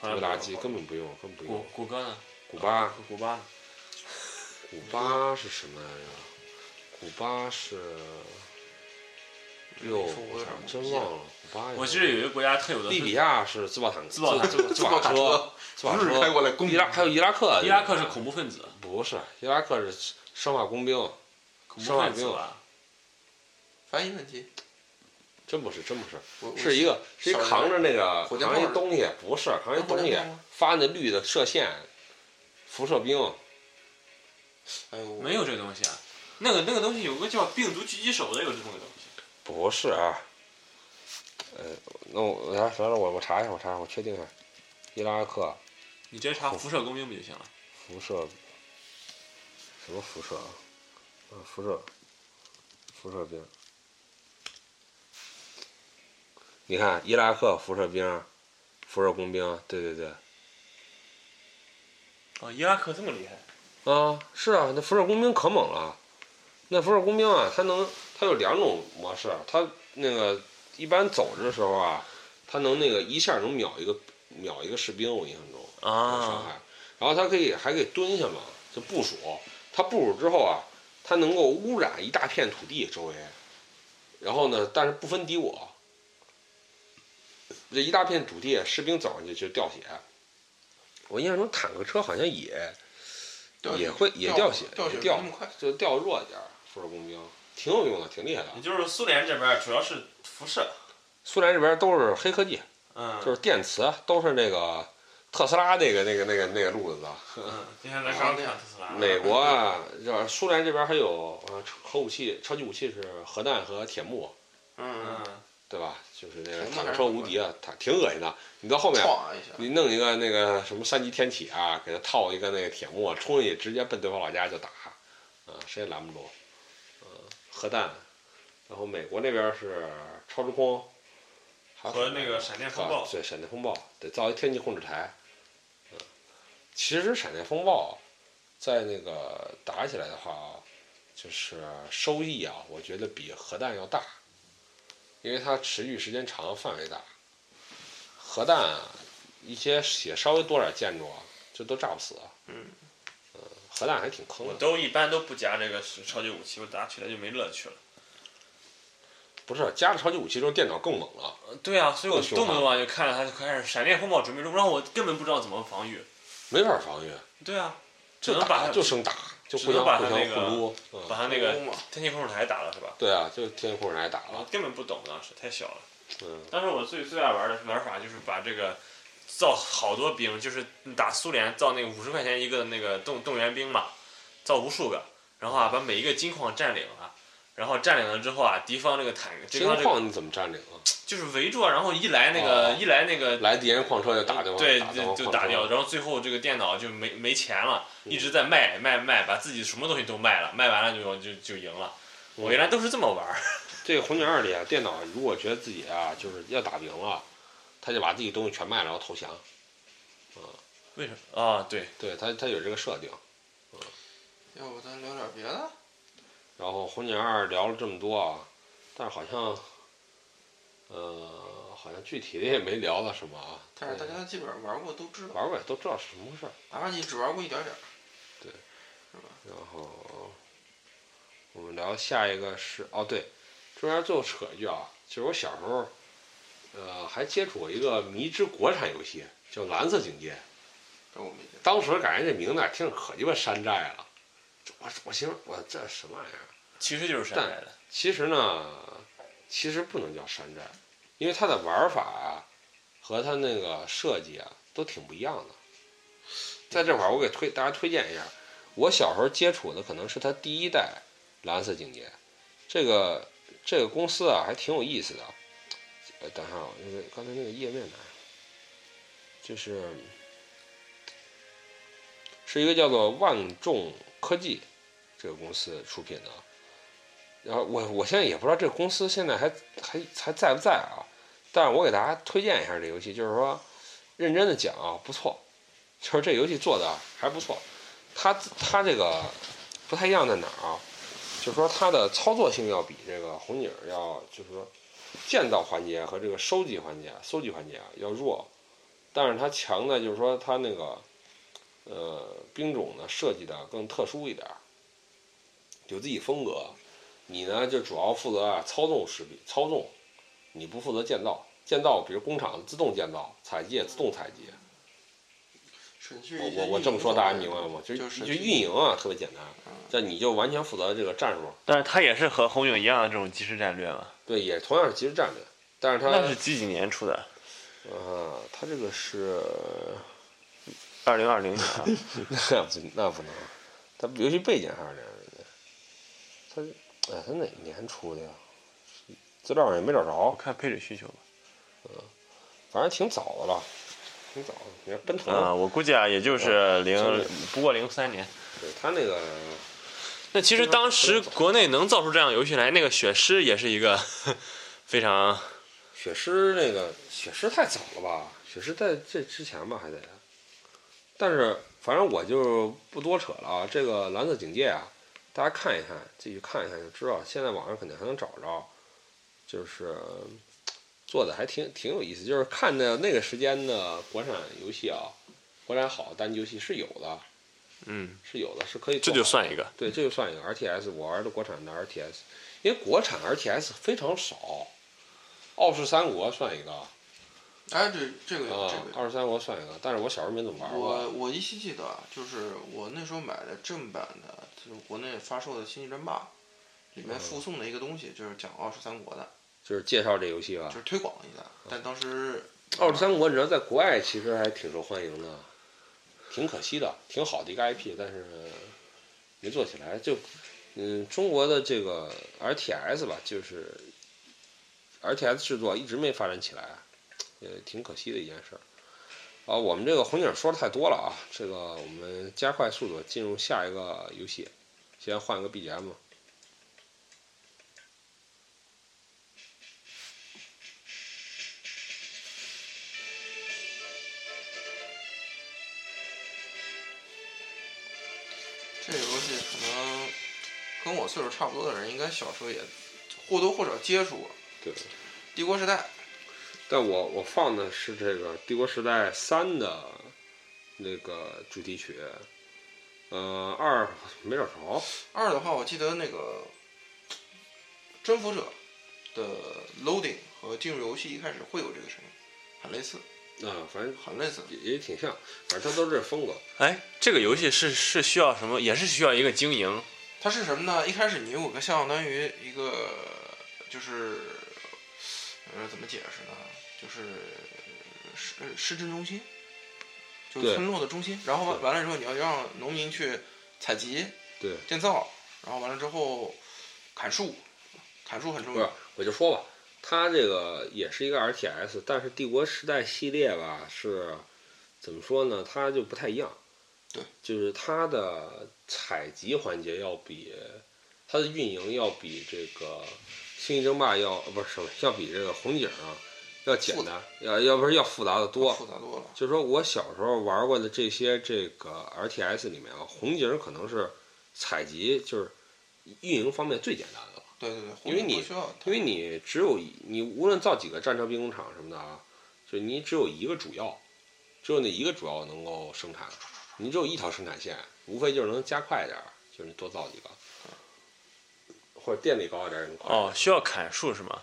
[SPEAKER 1] 特别垃圾，根本不用，根本不用。
[SPEAKER 2] 古哥呢？
[SPEAKER 1] 古巴，
[SPEAKER 2] 古巴呢？
[SPEAKER 1] 古巴是什么来着？古巴是，哟，
[SPEAKER 3] 我
[SPEAKER 1] 真忘了。
[SPEAKER 2] 我记得有一个国家特有的
[SPEAKER 1] 利比亚是自爆坦克，
[SPEAKER 2] 自爆
[SPEAKER 1] 车，自跑
[SPEAKER 3] 不是开。过来攻
[SPEAKER 1] 伊拉还有伊拉克，
[SPEAKER 2] 伊拉克是恐怖分子，
[SPEAKER 1] 不是伊拉克是生化工兵，生化兵
[SPEAKER 2] 分子吧？
[SPEAKER 3] 翻译问题，
[SPEAKER 1] 真不是真不是，是一个是一扛着那个扛一东西，不是扛一东西发那绿的射线，辐射兵，
[SPEAKER 3] 哎呦，
[SPEAKER 2] 没有这个东西啊。那个那个东西有个叫病毒狙击手的，有这么个东西。
[SPEAKER 1] 不是啊。呃，那我来来了，我我查一下，我查一下，我确定一下，伊拉克
[SPEAKER 2] 你直接查辐射工兵不就行了？
[SPEAKER 1] 辐射什么辐射啊？啊，辐射辐射兵。你看，伊拉克辐射兵，辐射工兵，对对对，
[SPEAKER 2] 哦，伊拉克这么厉害？
[SPEAKER 1] 啊，是啊，那辐射工兵可猛了。那辐射工兵啊，它能，它有两种模式，它那个一般走着的时候啊，他能那个一下能秒一个秒一个士兵，我印象中啊伤
[SPEAKER 2] 啊，
[SPEAKER 1] 害。然后他可以还可以蹲下嘛，就部署。他部署之后啊，他能够污染一大片土地周围。然后呢，但是不分敌我。这一大片土地，士兵走上去就掉血。我印象中坦克车好像也也会也
[SPEAKER 3] 掉
[SPEAKER 1] 掉血，
[SPEAKER 3] 掉血
[SPEAKER 1] 掉
[SPEAKER 3] 那么快，
[SPEAKER 1] 就掉弱一点儿。辐射工兵挺有用的，挺厉害的。
[SPEAKER 2] 也就是苏联这边主要是辐射，
[SPEAKER 1] 苏联这边都是黑科技，
[SPEAKER 2] 嗯，
[SPEAKER 1] 就是电磁，都是那个特斯拉那个那个那个那个路子的。
[SPEAKER 2] 嗯，今天咱刚看特斯拉，
[SPEAKER 1] 美国啊，这苏联这边还有呃核武器，超级武器是核弹和铁幕，
[SPEAKER 3] 嗯，
[SPEAKER 2] 嗯，
[SPEAKER 1] 对吧？就是那个坦克车无敌啊，它挺恶心的。你到后面，
[SPEAKER 3] 歘一下，
[SPEAKER 1] 你弄一个那个什么三级天体啊，给它套一个那个铁幕，冲进去直接奔对方老家就打，啊，谁也拦不住。嗯，核弹，然后美国那边是超时空，还
[SPEAKER 2] 和那个闪电风暴
[SPEAKER 1] 啊对，闪电风暴得造一天气控制台。嗯，其实闪电风暴在那个打起来的话，就是收益啊，我觉得比核弹要大，因为它持续时间长，范围大。核弹啊，一些也稍微多点建筑啊，这都炸不死。
[SPEAKER 3] 嗯
[SPEAKER 1] 嗯，核弹还挺坑的。
[SPEAKER 2] 我都一般都不加这个是超级武器，我打起来就没乐趣了。
[SPEAKER 1] 不是加了超级武器之后，电脑更猛了。
[SPEAKER 2] 呃对啊，所以我动不动啊就看着它就开始闪电风暴准备中，然后我根本不知道怎么防御。
[SPEAKER 1] 没法防御，
[SPEAKER 2] 对啊，只能把它
[SPEAKER 1] 就生打，就
[SPEAKER 2] 只能
[SPEAKER 1] 互相互相
[SPEAKER 2] 把它那个
[SPEAKER 1] 互撸。嗯，
[SPEAKER 2] 把它那个
[SPEAKER 3] 嘛，
[SPEAKER 2] 天气控制台打了是吧？
[SPEAKER 1] 对啊，就天气控制台打
[SPEAKER 2] 我
[SPEAKER 1] 了。
[SPEAKER 2] 根本不懂当时太小了。
[SPEAKER 1] 嗯，
[SPEAKER 2] 当时我最最爱玩的玩法就是把这个造好多兵，就是打苏联造那个五十块钱一个的那个动动员兵嘛，造无数个，然后啊把每一个金矿占领了。然后占领了之后啊，敌方这个坦克，敌
[SPEAKER 1] 金
[SPEAKER 2] 方这个
[SPEAKER 1] 矿你怎么占领啊？
[SPEAKER 2] 就是围住啊，然后一来那个、
[SPEAKER 1] 哦
[SPEAKER 2] 一来那个
[SPEAKER 1] 来敌人矿车就打对方，
[SPEAKER 2] 对，
[SPEAKER 1] 打
[SPEAKER 2] 就打掉，然后最后这个电脑就没没钱了，
[SPEAKER 1] 嗯
[SPEAKER 2] 一直在卖卖卖，把自己什么东西都卖了，卖完了就就就赢了。我原来都是这么玩儿。
[SPEAKER 1] 这个红警二里啊，电脑如果觉得自己啊就是要打不赢了，他就把自己东西全卖了，然后投降。
[SPEAKER 2] 啊为什么？啊，对，
[SPEAKER 1] 对他，他有这个设定。
[SPEAKER 3] 要不咱聊点别的？
[SPEAKER 1] 然后红警二聊了这么多啊，但是好像，呃，好像具体的也没聊到什么啊。
[SPEAKER 3] 但是大家基本上玩过都知道，
[SPEAKER 1] 玩过也都知道是什么回事儿。
[SPEAKER 3] 哪怕你只玩过一点点儿，
[SPEAKER 1] 对，
[SPEAKER 3] 是吧？
[SPEAKER 1] 然后我们聊下一个是哦，对，中间最后扯一句啊，就是我小时候，呃，还接触过一个迷之国产游戏，叫《蓝色警戒》。
[SPEAKER 3] 这我没。
[SPEAKER 1] 当时感觉这名字啊听着可鸡巴山寨了，我我寻思我这什么玩意儿？
[SPEAKER 2] 其实就是山寨的。
[SPEAKER 1] 其实呢，其实不能叫山寨，因为它的玩法啊和它那个设计啊都挺不一样的。在这块儿，我给推大家推荐一下，我小时候接触的可能是它第一代蓝色警戒，这个这个公司啊还挺有意思的。等一下啊，那个刚才那个页面呢？就是是一个叫做万众科技这个公司出品的。然后我我现在也不知道这个公司现在还还还在不在啊？但是我给大家推荐一下这游戏，就是说认真的讲啊，不错，就是这游戏做的还不错。它它这个不太一样在哪儿啊？就是说它的操作性要比这个红警要，就是说建造环节和这个收集环节、搜集环节啊要弱，但是它强的就是说它那个呃兵种呢设计的更特殊一点儿，有自己风格。你呢就主要负责啊操纵士兵，操纵，你不负责建造。建造比如工厂自动建造，采集也自动采集。我我我这么说大家明白吗？就
[SPEAKER 3] 就是
[SPEAKER 1] 就运营啊特别简单，这你就完全负责这个战术。
[SPEAKER 2] 但是它也是和红警一样的这种即时战略嘛。
[SPEAKER 1] 对，也同样是即时战略，但是它
[SPEAKER 2] 那是几几年出的？
[SPEAKER 1] 啊，它这个是
[SPEAKER 2] 二零二零年啊。
[SPEAKER 1] 那不那不能，它游戏背景还是这样的。它哎，它哪年出的呀？资料上也没找着，
[SPEAKER 2] 我看配置需求吧。
[SPEAKER 1] 嗯反正挺早的了，挺早的。你看奔腾，
[SPEAKER 2] 啊，我估计啊，也就是零，不过零三年。
[SPEAKER 1] 对它那个
[SPEAKER 2] 那其实当时国内能造出这样游戏来，那个血狮也是一个 非常
[SPEAKER 1] 血狮那个血狮太早了吧？血狮在这之前吧还得，但是反正我就不多扯了啊。这个蓝色警戒啊，大家看一看，自己看一看就知道。现在网上肯定还能找着，就是做的还挺挺有意思。就是看的那个时间的国产游戏啊，国产好单机游戏是有的，
[SPEAKER 2] 嗯，
[SPEAKER 1] 是有的，是可以
[SPEAKER 2] 这。就算一个。
[SPEAKER 1] 对，这就算一个 RTS，我玩的国产的 RTS，因为国产 RTS 非常少，《傲视三国》算一个啊，
[SPEAKER 3] 哎，这这个有这《个有。
[SPEAKER 1] 傲视三国》算一个，但是我小时候没怎么玩
[SPEAKER 3] 我
[SPEAKER 1] 过。
[SPEAKER 3] 我我依稀记得啊，就是我那时候买的正版的，就是国内发售的《星际争霸》，里面附送的一个东西，就是讲傲视三国的，
[SPEAKER 1] 就是介绍这游戏吧
[SPEAKER 3] 就。是推广一下。但当时《
[SPEAKER 1] 傲视三国》你知道在国外其实还挺受欢迎的，挺可惜的，挺好的一个 IP，但是没做起来。就嗯，中国的这个 RTS 吧，就是 RTS 制作一直没发展起来，也挺可惜的一件事儿。啊，我们这个红警说的太多了啊，这个我们加快速度进入下一个游戏，先换个 BGM。
[SPEAKER 3] 跟我岁数差不多的人，应该小时候也或多或少接触过。
[SPEAKER 1] 对，
[SPEAKER 3] 帝国时代，
[SPEAKER 1] 但我我放的是这个《帝国时代三》的那个主题曲，呃，二没找着，
[SPEAKER 3] 二的话，我记得那个征服者的 loading 和进入游戏一开始会有这个声音，很类似，
[SPEAKER 1] 啊，反正
[SPEAKER 3] 很类似。
[SPEAKER 1] 也也挺像，反正它都是这风格。
[SPEAKER 2] 哎，这个游戏是是需要什么？也是需要一个经营。
[SPEAKER 3] 它是什么呢？一开始你有个相当于一个，就是，呃，怎么解释呢？就是市市政中心，就是村落的中心。然后完完了之后，你要让农民去采集、
[SPEAKER 1] 对，
[SPEAKER 3] 建造，然后完了之后砍树，砍树很重
[SPEAKER 1] 不是
[SPEAKER 3] 要。，
[SPEAKER 1] 我就说吧，它这个也是一个 RTS，但是帝国时代系列吧是怎么说呢？它就不太一样。
[SPEAKER 3] 对，
[SPEAKER 1] 就是它的采集环节要比它它的运营要比这个《星际争霸》要呃不是什么，要比这个红警啊要简单，要要不是要复杂的多。
[SPEAKER 3] 复杂多了。
[SPEAKER 1] 就是说我小时候玩过的这些这个 RTS 里面啊，红警可能是采集就是运营方面最简单的了。
[SPEAKER 3] 对对对，
[SPEAKER 1] 因为你因为你只有你无论造几个战车兵工厂什么的啊，就你只有一个主要，只有那一个主要能够生产，你只有一条生产线，无非就是能加快点儿，就是你多造几个，或者电力高一点能快。
[SPEAKER 2] 哦，，需要砍树是吗？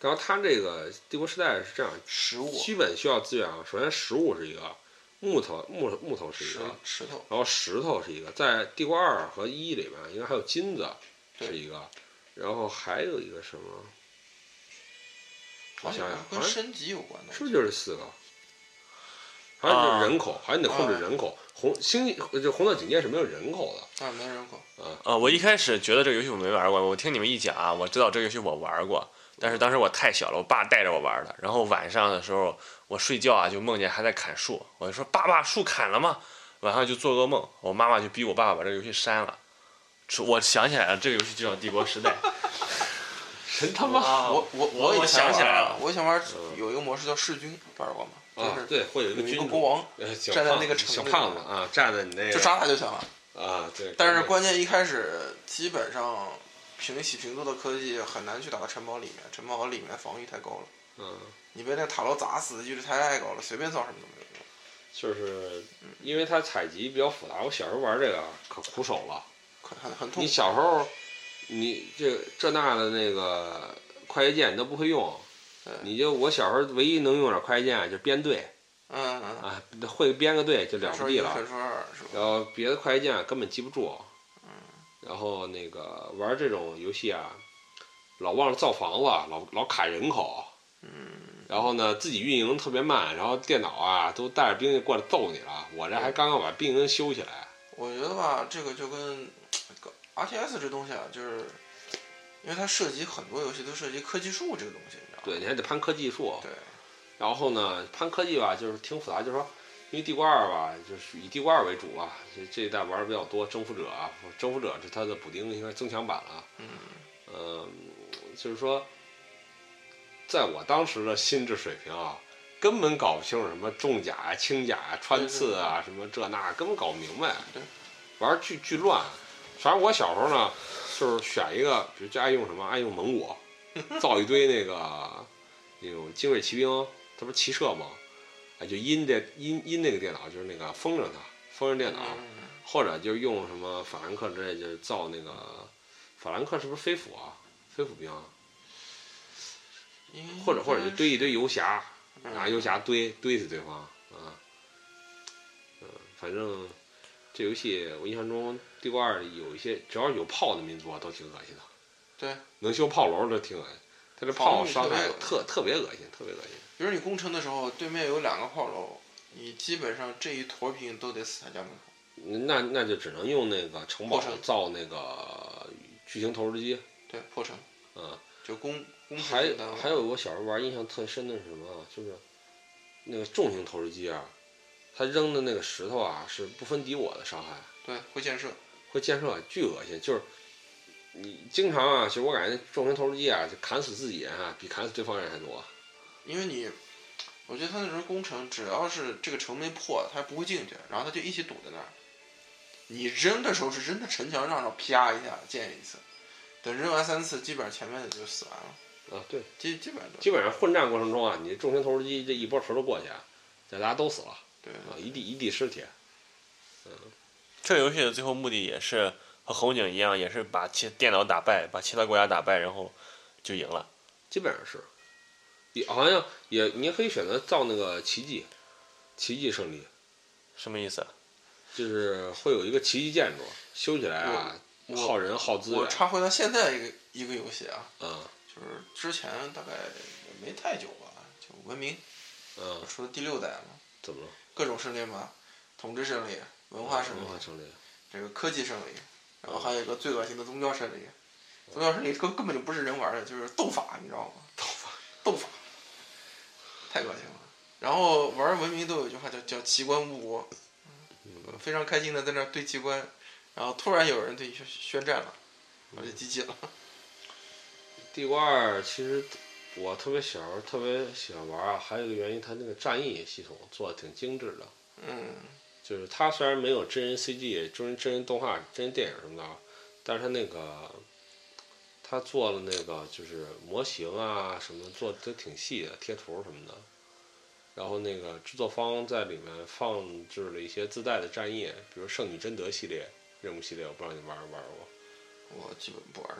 [SPEAKER 1] 然后它这个帝国时代是这样，
[SPEAKER 3] 食物、
[SPEAKER 1] 基本需要资源啊，首先食物是一个，木头木木头是一个，
[SPEAKER 3] 石头，
[SPEAKER 1] 然后石头是一个，在帝国二和一里面应该还有金子是一个，然后还有一个什么？我想想，好像
[SPEAKER 3] 跟升级有关的。
[SPEAKER 1] 是不是就是四个？还有就是人口，好像你得控制人口。红星这红色警戒是没有人口的
[SPEAKER 3] 啊，没人口。
[SPEAKER 2] 啊啊，我一开始觉得这个游戏我没玩过，我听你们一讲啊，我知道这个游戏我玩过，但是当时我太小了，我爸带着我玩的。然后晚上的时候我睡觉啊，就梦见还在砍树，我就说爸爸树砍了吗？晚上就做噩梦，我妈妈就逼我爸爸把这个游戏删了。是我想起来了，这个游戏就叫《帝国时代》。
[SPEAKER 1] 神他妈
[SPEAKER 2] 啊
[SPEAKER 3] 我我
[SPEAKER 2] 我我想起来了
[SPEAKER 3] 我以前玩有一个模式叫弑君，玩过吗？就！是
[SPEAKER 1] 啊对，会有一个
[SPEAKER 3] 有一
[SPEAKER 1] 君主
[SPEAKER 3] 个国王，站在那个城里
[SPEAKER 1] 小胖子啊，站在你那个
[SPEAKER 3] 就杀他就行了。
[SPEAKER 1] 啊，对。
[SPEAKER 3] 但是
[SPEAKER 1] 关
[SPEAKER 3] 关键一开始基本上平起平坐的科技很难去打到城堡里面，城堡里面防御太高了，
[SPEAKER 1] 嗯，
[SPEAKER 3] 你被那个塔楼砸死的几率太高了，随便造什么都没有用。
[SPEAKER 1] 就是因为它采集比较复杂，我小时候玩这个可苦手了。
[SPEAKER 3] 很很很痛
[SPEAKER 1] 你。小时候，你这这那的那个快捷键你都不会用
[SPEAKER 3] 对，
[SPEAKER 1] 你就我小时候唯一能用点快捷键就编队
[SPEAKER 3] 嗯嗯，
[SPEAKER 1] 啊，会编个队就了不地了。然后别的快捷键根本记不住。嗯然后那个玩这种游戏啊，老忘了造房子，老老卡人口。嗯然后呢，自己运营特别慢，然后电脑啊都带着兵就过来揍你了。我这还刚刚把兵营修起来。
[SPEAKER 3] 我觉得吧，这个就跟 RTS 这东西啊，就是因为它涉及很多游戏都涉及科技树这个东西？
[SPEAKER 1] 对，你还得攀科技树。
[SPEAKER 3] 对，
[SPEAKER 1] 然后呢，攀科技吧，就是挺复杂，就是说，因为地瓜二吧，就是以地瓜二为主啊，这这一代玩的比较多。征服者啊，征服者是它的补丁，应该增强版了。
[SPEAKER 3] 嗯，
[SPEAKER 1] 嗯，就是说，在我当时的心智水平啊，根本搞不清楚什么重甲呀、轻甲呀、穿刺啊，什么这那，根本搞不明白。
[SPEAKER 3] 对，
[SPEAKER 1] 玩儿巨巨乱。反正我小时候呢，就是选一个，比如就爱用什么，爱用蒙古，造一堆那个那种精锐骑兵，它不是骑射吗？哎，就阴这阴阴那个电脑，就是那个封着它，封着电脑。
[SPEAKER 3] 嗯
[SPEAKER 1] 或者就用什么法兰克之类，就是造那个法兰克是不是飞斧啊？飞斧兵啊，或者或者就堆一堆游侠，
[SPEAKER 3] 嗯
[SPEAKER 1] 拿游侠堆堆死对方啊。嗯，反正这游戏我印象中，帝国二有一些只要有炮的民族啊，都挺恶心的。
[SPEAKER 3] 对，
[SPEAKER 1] 能修炮楼都挺恶心，他这炮伤害
[SPEAKER 3] 特
[SPEAKER 1] 特特别恶心，特别恶心。
[SPEAKER 3] 比如你攻城的时候，对面有两个炮楼，你基本上这一坨兵都得死他家门口。
[SPEAKER 1] 那那就只能用那个城堡造那个巨型投石机，
[SPEAKER 3] 对，破城
[SPEAKER 1] 嗯。
[SPEAKER 3] 就攻攻城
[SPEAKER 1] 还还有我小时候玩印象特深的是什么啊？就是那个重型投石机啊，它扔的那个石头啊是不分敌我的伤害，
[SPEAKER 3] 对会建设，
[SPEAKER 1] 会建设，巨恶心。就是你经常啊，其实我感觉重型投石机啊，就砍死自己人啊，比砍死对方人还多。
[SPEAKER 3] 因为你，我觉得他那时候攻城，只要是这个城没破，他不会进去，然后他就一起堵在那儿。你扔的时候是扔在城墙上，然后啪一下溅一次，等扔完三次，基本上前面的就死完了，
[SPEAKER 1] 啊，对，
[SPEAKER 3] 基基本上
[SPEAKER 1] 基本上混战过程中啊，你重型投石机这一波石头过去啊，大家都死了
[SPEAKER 3] 对
[SPEAKER 1] 啊，一地一地尸体。
[SPEAKER 2] 嗯这个游戏的最后目的也是和红警一样，也是把其电脑打败，把其他国家打败，然后就赢了。
[SPEAKER 1] 基本上是，也好像也你也可以选择造那个奇迹，奇迹胜利。
[SPEAKER 2] 什么意思？
[SPEAKER 1] 就是会有一个奇迹建筑，修起来啊，耗人耗资源。
[SPEAKER 3] 我插回到现在一个一个游戏啊，
[SPEAKER 1] 嗯
[SPEAKER 3] 就是之前大概也没太久吧，就文明
[SPEAKER 1] 嗯，
[SPEAKER 3] 出了第六代了，
[SPEAKER 1] 怎么了？
[SPEAKER 3] 各种胜利嘛，统治胜利、文化胜利
[SPEAKER 1] 文、化胜利。
[SPEAKER 3] 这个科技胜利，然后还有一个最恶心的宗教胜利。宗教胜利根根本就不是人玩的，就是斗法，你知道吗？斗法，斗法，太恶心了。然后玩文明都有一句话叫叫奇观误国，非常开心的在那儿堆奇观，然后突然有人对你宣宣战了，把这机器了。
[SPEAKER 1] 地瓜二其实我特别小时候特别喜欢玩啊，还有一个原因，它那个战役系统做的挺精致的。
[SPEAKER 3] 嗯，
[SPEAKER 1] 就是它虽然没有真人 CG、真人真人动画、真人电影什么的，但是它那个它做了那个就是模型啊什么做的都挺细的，贴图什么的。然后那个制作方在里面放置了一些自带的战役，比如《圣女贞德》系列任务系列，我不知道你玩没玩过。
[SPEAKER 3] 我基本不玩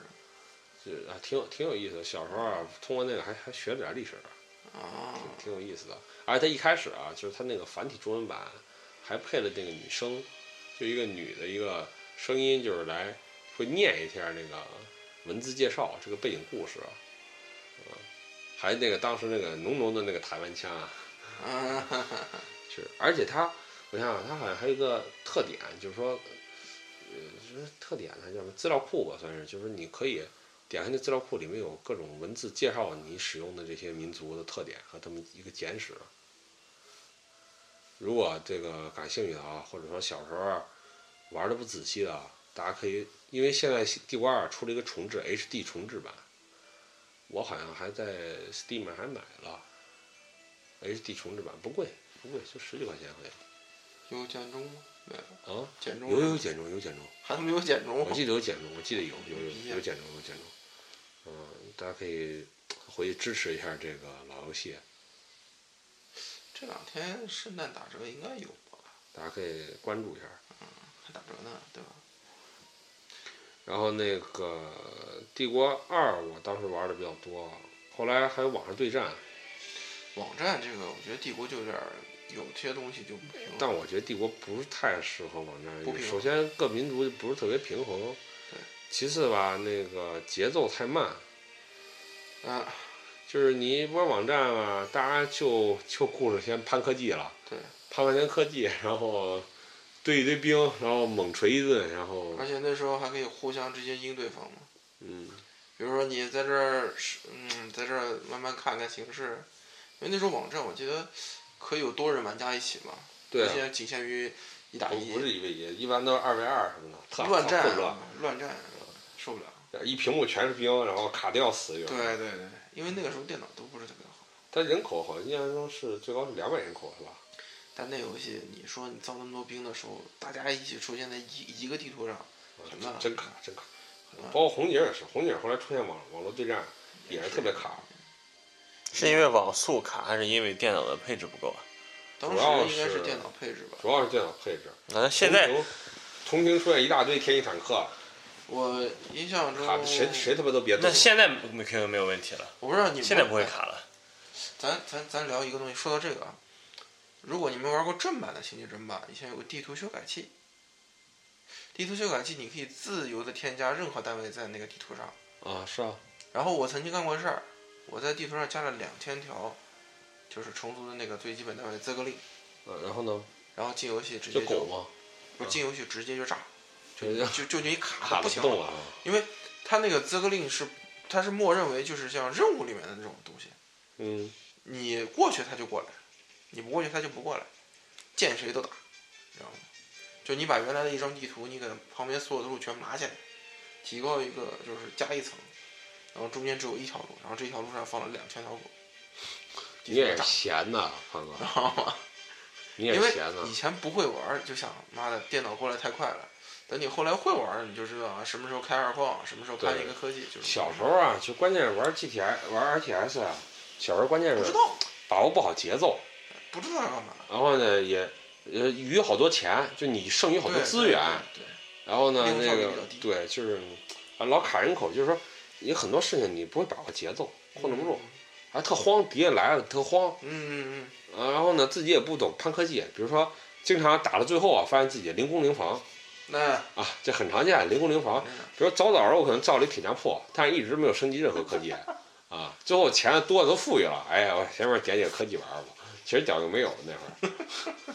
[SPEAKER 3] 这
[SPEAKER 1] 就是啊，挺有挺有意思的。小时候啊，通过那个还还学了点历史，
[SPEAKER 3] 啊。
[SPEAKER 1] 挺挺有意思的。而且它一开始啊，就是它那个繁体中文版还配了那个女声，就一个女的一个声音，就是来会念一下那个文字介绍，这个背景故事啊，嗯，还那个当时那个浓浓的那个台湾腔啊，
[SPEAKER 3] 啊哈哈，
[SPEAKER 1] 是，而且它，我想想，它好像还有一个特点，就是说，呃，就是特点呢，叫什么资料库吧，算是，就是你可以点开那资料库，里面有各种文字介绍你使用的这些民族的特点和他们一个简史。如果这个感兴趣的啊，或者说小时候玩的不仔细的啊，大家可以，因为现在帝国二出了一个重置 HD 重置版，我好像还在 Steam 上还买了。HD 重置版，不贵不贵，就十几块钱好像。
[SPEAKER 3] 有减中吗？没有，
[SPEAKER 1] 啊，
[SPEAKER 3] 减中
[SPEAKER 1] 有有减中有简中，
[SPEAKER 3] 还没有减中？
[SPEAKER 1] 我。记得有减中，我记得有有有有简中有减中，嗯，大家可以回去支持一下这个老游戏，
[SPEAKER 3] 这两天圣诞打折应该有吧？
[SPEAKER 1] 大家可以关注一下。
[SPEAKER 3] 嗯还打折呢，对吧？
[SPEAKER 1] 然后那个帝国二，我当时玩的比较多，后来还有网上对战，
[SPEAKER 3] 网站这个，我觉得帝国就有点儿有些东西就不平衡。
[SPEAKER 1] 但我觉得帝国不是太适合网站
[SPEAKER 3] 不平，
[SPEAKER 1] 首先各民族不是特别平衡
[SPEAKER 3] 对，
[SPEAKER 1] 其次吧，那个节奏太慢，
[SPEAKER 3] 啊，
[SPEAKER 1] 就是你一波网站吧，大家就就顾着先攀科技了，
[SPEAKER 3] 对，
[SPEAKER 1] 攀半天科技，然后堆一堆兵，然后猛锤一顿，然后
[SPEAKER 3] 而且那时候还可以互相直接阴对方嘛。
[SPEAKER 1] 嗯，
[SPEAKER 3] 比如说你在这儿是，嗯，在这儿慢慢看看形势，因为那时候网站我记得可以有多人玩家一起嘛，
[SPEAKER 1] 对啊
[SPEAKER 3] 现，在仅限于一打一
[SPEAKER 1] 不不，是一 v 一，一般都是二 v 二什么的，特
[SPEAKER 3] 乱战
[SPEAKER 1] 乱
[SPEAKER 3] 啊，乱战，受不了。
[SPEAKER 1] 一屏幕全是兵，然后卡的要死。有时
[SPEAKER 3] 对
[SPEAKER 1] 候
[SPEAKER 3] 对对，因为那个时候电脑都不是特别好，
[SPEAKER 1] 但人口好像印象中是最高是两百人口是吧？
[SPEAKER 3] 但那游戏你说你造那么多兵的时候，大家一起出现在一一个地图上，很慢
[SPEAKER 1] 真卡真卡，包括红警也是，红警后来出现网网络对战也是特别卡，
[SPEAKER 2] 是因为网速卡，还是因为电脑的配置不够啊？
[SPEAKER 3] 当
[SPEAKER 1] 主要
[SPEAKER 3] 时应该
[SPEAKER 1] 是
[SPEAKER 3] 是电脑配置吧。
[SPEAKER 1] 主要是电脑配置。
[SPEAKER 2] 那现在
[SPEAKER 1] 同屏同屏出现一大堆天翼坦克，
[SPEAKER 3] 我印象中，
[SPEAKER 1] 卡的谁谁他妈都别动
[SPEAKER 2] 那。现在没肯定没有问题了，
[SPEAKER 3] 我不知道你们
[SPEAKER 2] 现在不会。卡了。
[SPEAKER 3] 咱咱咱聊一个东西，说到这个啊，如果你们玩过正版的《星际争霸》，以前有个地图修改器。地图修改器你可以自由的添加任何单位在那个地图上。
[SPEAKER 1] 啊，是啊，
[SPEAKER 3] 然后我曾经干过事儿，我在地图上加了两千条，就是虫族的那个最基本单位 z 格令，
[SPEAKER 1] 呃，然后呢，
[SPEAKER 3] 然后进游戏直接就
[SPEAKER 1] 就狗吗，
[SPEAKER 3] 不是进游戏直接就炸，
[SPEAKER 1] 就
[SPEAKER 3] 就就你卡
[SPEAKER 1] 卡
[SPEAKER 3] 的不行
[SPEAKER 1] 了啊。
[SPEAKER 3] 因为它那个资格令是它是默认为就是像任务里面的那种东西，
[SPEAKER 1] 嗯，
[SPEAKER 3] 你过去他就过来，你不过去他就不过来，见谁都打，知道吗？就你把原来的一张地图，你给旁边所有的路全部拿起来，提高一个就是加一层，然后中间只有一条路，然后这条路上放了两千条狗，
[SPEAKER 1] 你也是，闲呐，胖哥，
[SPEAKER 3] 知道吗？
[SPEAKER 1] 你也
[SPEAKER 3] 因为
[SPEAKER 1] 是闲呐
[SPEAKER 3] 以。前不会玩，就想妈的电脑过来太快了。等你后来会玩儿，你就知道啊，什么时候开二矿，什么时候
[SPEAKER 1] 开
[SPEAKER 3] 一个科技，就是
[SPEAKER 1] 小时候啊，就关键是玩 GTI 玩 RTS 啊，小时候关键是
[SPEAKER 3] 不知道，
[SPEAKER 1] 把握不好节奏，
[SPEAKER 3] 不知道要干嘛，
[SPEAKER 1] 然后呢也呃余好多钱，就你剩余好多资源，，
[SPEAKER 3] 对对
[SPEAKER 1] 然后呢那个对就是啊老卡人口，就是说你很多事情你不会把握节奏，控制不住，还特慌，敌人来了特慌，
[SPEAKER 3] 嗯嗯
[SPEAKER 1] 啊然后呢自己也不懂攀科技，比如说经常打到最后啊，发现自己零攻零防
[SPEAKER 3] 嗯，那
[SPEAKER 1] 啊，这很常见，零工零房。比如早早的我可能造了一铁匠铺，但是一直没有升级任何科技，啊，最后钱多的都富裕了，哎呀，我前面点点科技玩玩吧，其实屌就没有那会儿，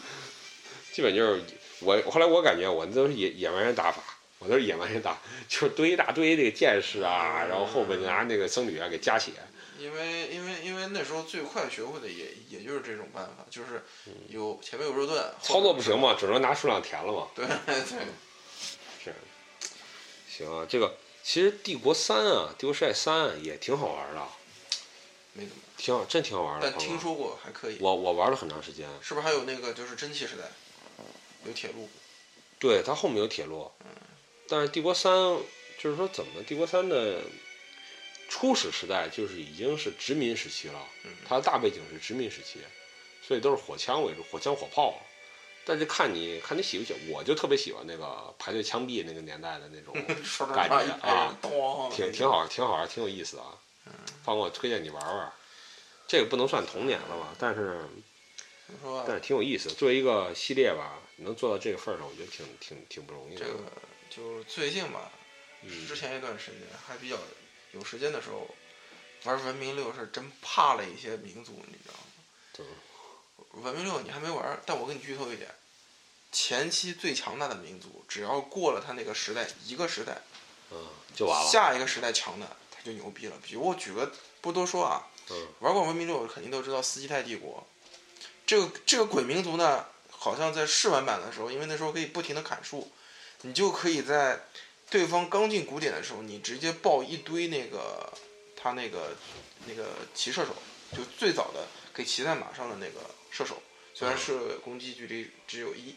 [SPEAKER 1] 基本就是我后来我感觉我那都是野野蛮人打法，我都是野蛮人打，就是堆一大堆这个剑士啊，然后后边拿那个僧侣啊给加血，
[SPEAKER 3] 因为因为因为那时候最快学会的也也就是这种办法，就是有前面有肉盾，
[SPEAKER 1] 嗯操作不行
[SPEAKER 3] 嘛，
[SPEAKER 1] 嘛，只能拿数量填了嘛，
[SPEAKER 3] 对对，
[SPEAKER 1] 是，行啊，这个其实《帝国三》啊，《帝国时代三》也挺好玩的，
[SPEAKER 3] 没怎么，
[SPEAKER 1] 挺好，真挺好玩的。
[SPEAKER 3] 但听说过还可以。
[SPEAKER 1] 我我玩了很长时间。
[SPEAKER 3] 是不是还有那个就是蒸汽时代，有铁路？
[SPEAKER 1] 对，它后面有铁路。
[SPEAKER 3] 嗯。
[SPEAKER 1] 但是《帝国三》就是说怎么，《帝国三》的初始时代就是已经是殖民时期了，
[SPEAKER 3] 嗯
[SPEAKER 1] 它的大背景是殖民时期，所以都是火枪为主，火枪火炮。但是看你看你喜不喜欢，我就特别喜欢那个排队枪毙那个年代的那种 感觉啊，挺挺好，挺好玩，挺有意思啊。
[SPEAKER 3] 嗯。
[SPEAKER 1] 放过我推荐你玩玩，这个不能算童年了吧？但是，但是挺有意思。作为一个系列吧，能做到这个份儿上，我觉得挺挺挺不容易的。
[SPEAKER 3] 这个就最近吧，
[SPEAKER 1] 嗯
[SPEAKER 3] 之前一段时间还比较有时间的时候，玩文明六是真怕了一些民族，你知道吗？
[SPEAKER 1] 对。
[SPEAKER 3] 文明六你还没玩，但我给你剧透一点，前期最强大的民族，只要过了他那个时代一个时代，
[SPEAKER 1] 嗯，就完了。
[SPEAKER 3] 下一个时代强的他就牛逼了。比如我举个不多说啊，
[SPEAKER 1] 嗯，
[SPEAKER 3] 玩过文明六肯定都知道斯基泰帝国，这个这个鬼民族呢，好像在试玩版的时候，因为那时候可以不停的砍树，你就可以在对方刚进古典的时候，你直接爆一堆那个他那个那个骑射手，就最早的可以骑在马上的那个射手，虽然是攻击距离只有一，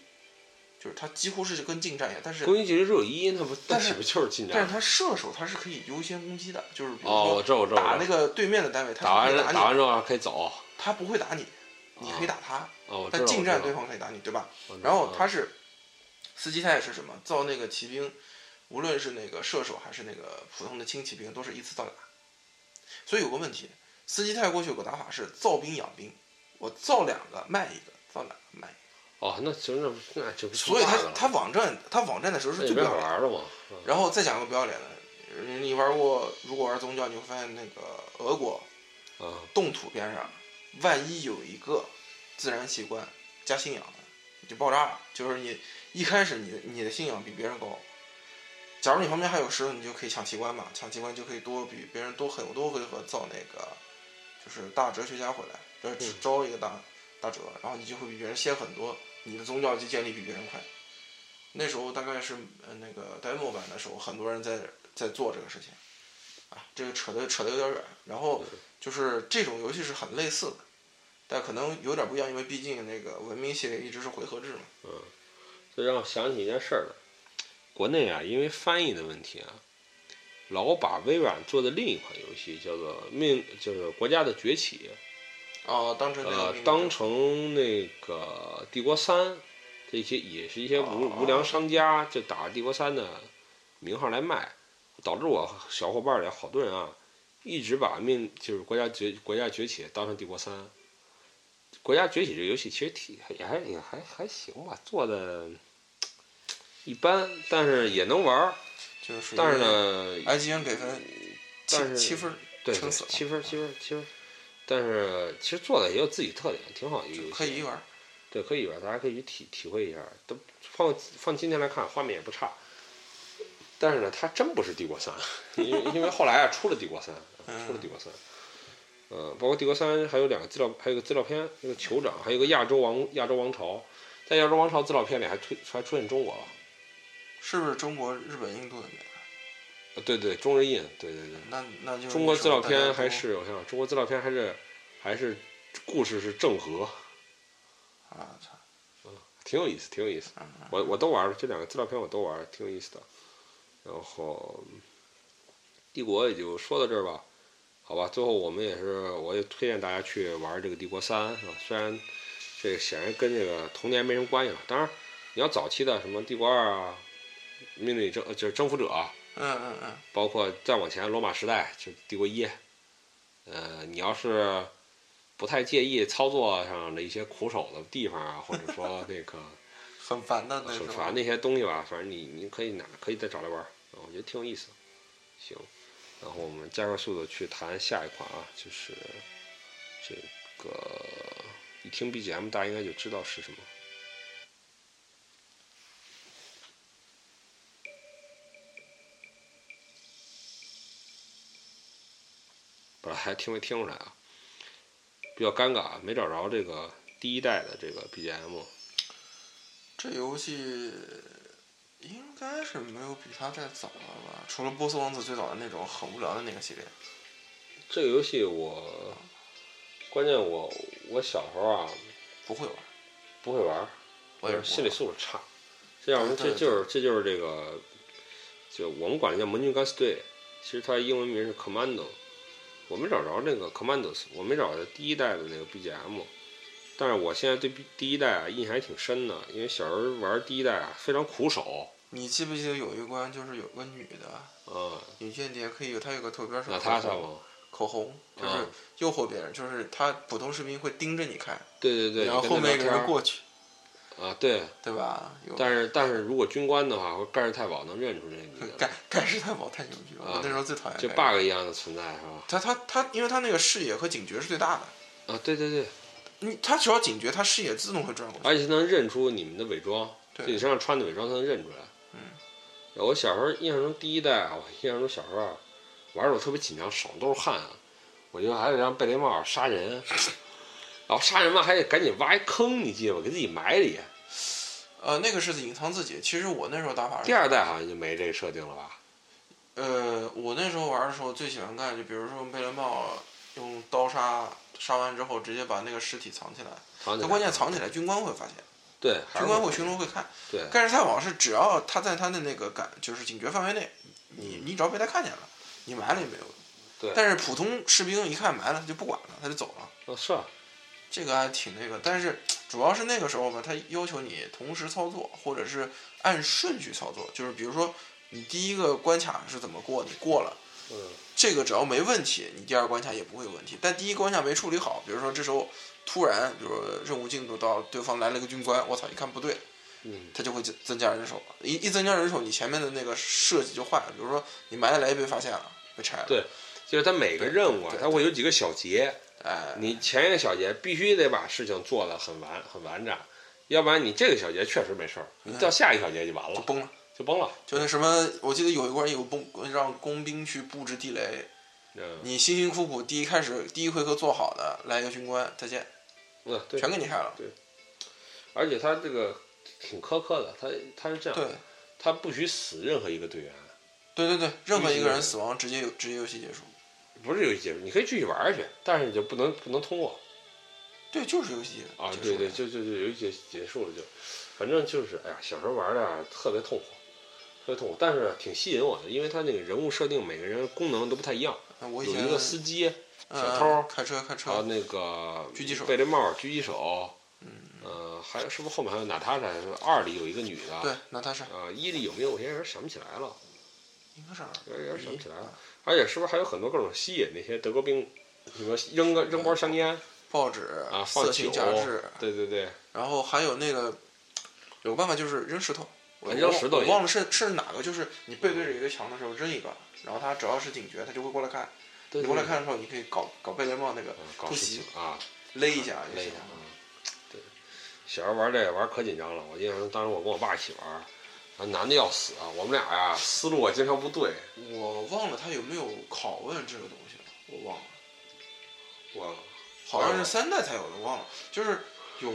[SPEAKER 3] 就是他几乎是跟近战一样，但是
[SPEAKER 1] 攻击距离只有一，那不
[SPEAKER 3] 但是
[SPEAKER 1] 岂不就是近战？
[SPEAKER 3] 但是他射手他是可以优先攻击的，就是比如说。打那个对面的单位，他
[SPEAKER 1] 打完
[SPEAKER 3] 打
[SPEAKER 1] 完之后可以走。
[SPEAKER 3] 他不会打你，你可以打他，但
[SPEAKER 1] 道。
[SPEAKER 3] 近战对方可以打你，对吧？然后他是斯基泰是什么？造那个骑兵，无论是那个射手还是那个普通的轻骑兵，都是一次造俩。所以有个问题，斯基泰过去有个打法是造兵养兵，我造两个卖一个，造两个卖一个。
[SPEAKER 1] 哦，那其实那那就不
[SPEAKER 3] 所以他他网站他网站的时候是最不要脸的。
[SPEAKER 1] 法玩了嘛。嗯
[SPEAKER 3] 然后再讲个不要脸的，你玩过如果玩宗教，你会发现那个俄国
[SPEAKER 1] 啊，
[SPEAKER 3] 冻土边上，万一有一个自然奇观加信仰的，你就爆炸了。就是你一开始你的你的信仰比别人高，假如你旁边还有石头，你就可以抢奇观嘛，抢奇观就可以多比别人多很多回合造那个，就是大哲学家回来，就是只招一个大大哲，然后你就会比别人先很多，你的宗教就建立比别人快。那时候大概是呃那个 demo 版的时候，很多人在在做这个事情，啊，这个扯的扯的有点远。然后就是这种游戏是很类似的，但可能有点不一样，因为毕竟那个文明系列一直是回合制嘛。
[SPEAKER 1] 嗯，这让我想起一件事儿来，国内啊，因为翻译的问题啊，老把微软做的另一款游戏叫做《命》，就是《国家的崛起》，
[SPEAKER 3] 哦，当成
[SPEAKER 1] 呃当成那个《帝国三》，这些也是一些无
[SPEAKER 3] 哦
[SPEAKER 1] 无良商家就打《帝国三》的名号来卖，导致我小伙伴里好多人啊，一直把命就是国家崛国家崛起当成《帝国三》。国家崛起这个游戏其实挺也还也还还行吧，做的一般，但是也能玩儿。
[SPEAKER 3] 就是
[SPEAKER 1] 但是呢
[SPEAKER 3] ，，IGN 给分
[SPEAKER 1] 但是
[SPEAKER 3] 七七分，
[SPEAKER 1] 对对七分七分七分，但是其实做的也有自己特点，挺好一个游戏。
[SPEAKER 3] 可以一玩儿。
[SPEAKER 1] 对，可以玩，大家可以去体体会一下。都放放今天来看，画面也不差。但是呢，它真不是帝国三，因为因为后来啊出了帝国三，出了帝国三。呃，包括帝国三还有两个资料，还有个资料片，那个酋长，还有个亚洲王亚洲王朝，在亚洲王朝资料片里还推还出现中国了。
[SPEAKER 3] 是不是中国、日本、印度的那个？
[SPEAKER 1] 呃对对，中日印，对对对。
[SPEAKER 3] 那那就
[SPEAKER 1] 中国资料片还是我想想，中国资料片还是还是故事是郑和，
[SPEAKER 3] 啊操，
[SPEAKER 1] 挺有意思，挺有意思。
[SPEAKER 3] 嗯
[SPEAKER 1] 我我都玩了，这两个资料片我都玩，挺有意思的。然后帝国也就说到这儿吧，好吧。最后我们也是，我也推荐大家去玩这个帝国三，是吧？虽然这个显然跟这个童年没什么关系了，当然你要早期的什么帝国二啊、命令征就是征服者啊，
[SPEAKER 3] 嗯嗯嗯，
[SPEAKER 1] 包括再往前罗马时代就帝国一，呃，你要是不太介意操作上的一些苦手的地方啊，或者说那个
[SPEAKER 3] 很烦的那种。
[SPEAKER 1] 很烦那些东西吧，反正你你可以拿可以再找来玩，啊我觉得挺有意思。行，然后我们加快速度去谈下一款啊，就是这个一听 BGM 大家应该就知道是什么。不知道还听没听出来啊？比较尴尬，没找着这个第一代的这个 BGM。
[SPEAKER 3] 这游戏应该是没有比它再早了吧？除了波斯王子最早的那种很无聊的那个系列。
[SPEAKER 1] 这个游戏我，关键我我小时候啊
[SPEAKER 3] 不会玩，
[SPEAKER 1] 不会玩，
[SPEAKER 3] 我也是
[SPEAKER 1] 心理素质差。这要说
[SPEAKER 3] 对对
[SPEAKER 1] 这就是这就是这个，就我们管它叫盟军敢死队，其实它英文名是 Commando。我没找着那个 Commandos，我没找着第一代的那个 BGM。但是我现在对第一代啊印象还挺深的，因为小时候玩第一代啊非常苦手，
[SPEAKER 3] 你记不记得有一关就是有个女的
[SPEAKER 1] 嗯，
[SPEAKER 3] 女间谍可以有她有个图标是
[SPEAKER 1] 娜
[SPEAKER 3] 口红，
[SPEAKER 1] 塔莎嘛，
[SPEAKER 3] 口红就是
[SPEAKER 1] 啊
[SPEAKER 3] 诱惑别人，就是她普通士兵会盯着你看，
[SPEAKER 1] 对对对，
[SPEAKER 3] 然后后面人过去，
[SPEAKER 1] 啊，对，
[SPEAKER 3] 对吧？有
[SPEAKER 1] 但是但是如果军官的话，或者盖世太保能认出这个女的
[SPEAKER 3] 盖，盖世太保太牛逼了，
[SPEAKER 1] 啊
[SPEAKER 3] 我那时候最讨厌
[SPEAKER 1] 就 bug 一样的存在是吧？
[SPEAKER 3] 他他他，因为他那个视野和警觉是最大的，
[SPEAKER 1] 啊，对对对，
[SPEAKER 3] 你他只要警觉，他视野自动会转过去。
[SPEAKER 1] 而且他能认出你们的伪装，
[SPEAKER 3] 对
[SPEAKER 1] 就你身上穿的伪装，他能认出来。
[SPEAKER 3] 嗯，
[SPEAKER 1] 我小时候印象中第一代啊，我印象中小时候啊，玩的时候特别紧张，手都是汗啊，我就还得让贝雷帽杀人，然后杀人嘛还得赶紧挖一坑，你记得吧？给自己埋里。
[SPEAKER 3] 呃，那个是隐藏自己。其实我那时候打法
[SPEAKER 1] 第二代好像就没这个设定了吧？
[SPEAKER 3] 呃，我那时候玩的时候最喜欢干，就比如说用贝雷帽用刀杀，杀完之后直接把那个尸体藏起来。
[SPEAKER 1] 藏起来
[SPEAKER 3] 他关键藏起来，军官会发现，
[SPEAKER 1] 对，
[SPEAKER 3] 军官会巡逻会看。
[SPEAKER 1] 对
[SPEAKER 3] 盖世太保是只要他在他的那个感就是警觉范围内，你你只要被他看见了，你埋了也没有用。
[SPEAKER 1] 对
[SPEAKER 3] 但是普通士兵一看埋了，他就不管了，他就走了。
[SPEAKER 1] 哦是啊，
[SPEAKER 3] 这个还挺那个，但是主要是那个时候吧，他要求你同时操作，或者是按顺序操作，就是比如说你第一个关卡是怎么过，你过了，
[SPEAKER 1] 嗯
[SPEAKER 3] 这个只要没问题，你第二关卡也不会有问题。但第一关卡没处理好，比如说这时候突然，比如说任务进度到对方来了个军官，我操，一看不对，
[SPEAKER 1] 嗯，
[SPEAKER 3] 他就会增增加人手，一一增加人手，你前面的那个设计就坏了。比如说你埋下来被发现了，被拆了，
[SPEAKER 1] 对就是它每个任务啊，
[SPEAKER 3] 对对
[SPEAKER 1] 它会有几个小节，
[SPEAKER 3] 哎，
[SPEAKER 1] 你前一个小节必须得把事情做得很完很完整，要不然你这个小节确实没事儿，你到下一个小节就完了，
[SPEAKER 3] 就崩了。
[SPEAKER 1] 就崩了。
[SPEAKER 3] 就那什么，我记得有一关有崩，让工兵去布置地雷，
[SPEAKER 1] 嗯
[SPEAKER 3] 你辛辛苦苦第一开始第一回合做好的，来一个军官，再见，
[SPEAKER 1] 嗯，对，
[SPEAKER 3] 全给你害了。
[SPEAKER 1] 对而且他这个挺苛刻的，他他是这样，
[SPEAKER 3] 对，
[SPEAKER 1] 他不许死任何一个队员，
[SPEAKER 3] 对对对，任何一个人死亡直接有直接游戏结束。
[SPEAKER 1] 不是游戏结束，你可以继续玩儿去，但是你就不能不能通过
[SPEAKER 3] 对，就是游戏
[SPEAKER 1] 啊！对对，就就就游戏结结束了就，反正就是哎呀，小时候玩的啊特别痛苦，特别痛苦，但是挺吸引我的，因为他那个人物设定每个人功能都不太一样，
[SPEAKER 3] 我
[SPEAKER 1] 有一个司机，
[SPEAKER 3] 嗯
[SPEAKER 1] 小偷
[SPEAKER 3] 开车开车，
[SPEAKER 1] 还有那个
[SPEAKER 3] 狙击手
[SPEAKER 1] 贝雷帽狙击手，呃，还有是不是后面还有娜塔莎？二里有一个女的，
[SPEAKER 3] 对，娜塔莎
[SPEAKER 1] 啊，一里有没有？我现在有点想不起来了，
[SPEAKER 3] 应该是二
[SPEAKER 1] 有点想不起来了
[SPEAKER 3] 啊。
[SPEAKER 1] 而且是不是还有很多各种吸引那些德国兵，什么扔个扔包香烟
[SPEAKER 3] 报纸
[SPEAKER 1] 啊，放
[SPEAKER 3] 色
[SPEAKER 1] 酒
[SPEAKER 3] 情杂志，
[SPEAKER 1] 对对对，
[SPEAKER 3] 然后还有那个有个办法就是扔石头，我
[SPEAKER 1] 扔石头
[SPEAKER 3] 我忘了是是哪个，就是你背对着一个墙的时候扔一个，然后他只要是警觉，他就会过来看。
[SPEAKER 1] 对
[SPEAKER 3] 你过来看的时候，你可以搞搞贝雷帽那个突袭
[SPEAKER 1] 啊，
[SPEAKER 3] 勒一下就行
[SPEAKER 1] 勒一下。啊。对，小时候玩这个玩可紧张了，我印象中当时我跟我爸一起玩，啊难的要死啊，我们俩呀思路啊经常不对，
[SPEAKER 3] 我忘了他有没有拷问这个东西了，我忘了，
[SPEAKER 1] 忘了
[SPEAKER 3] 好像是三代才有的，忘了。就是有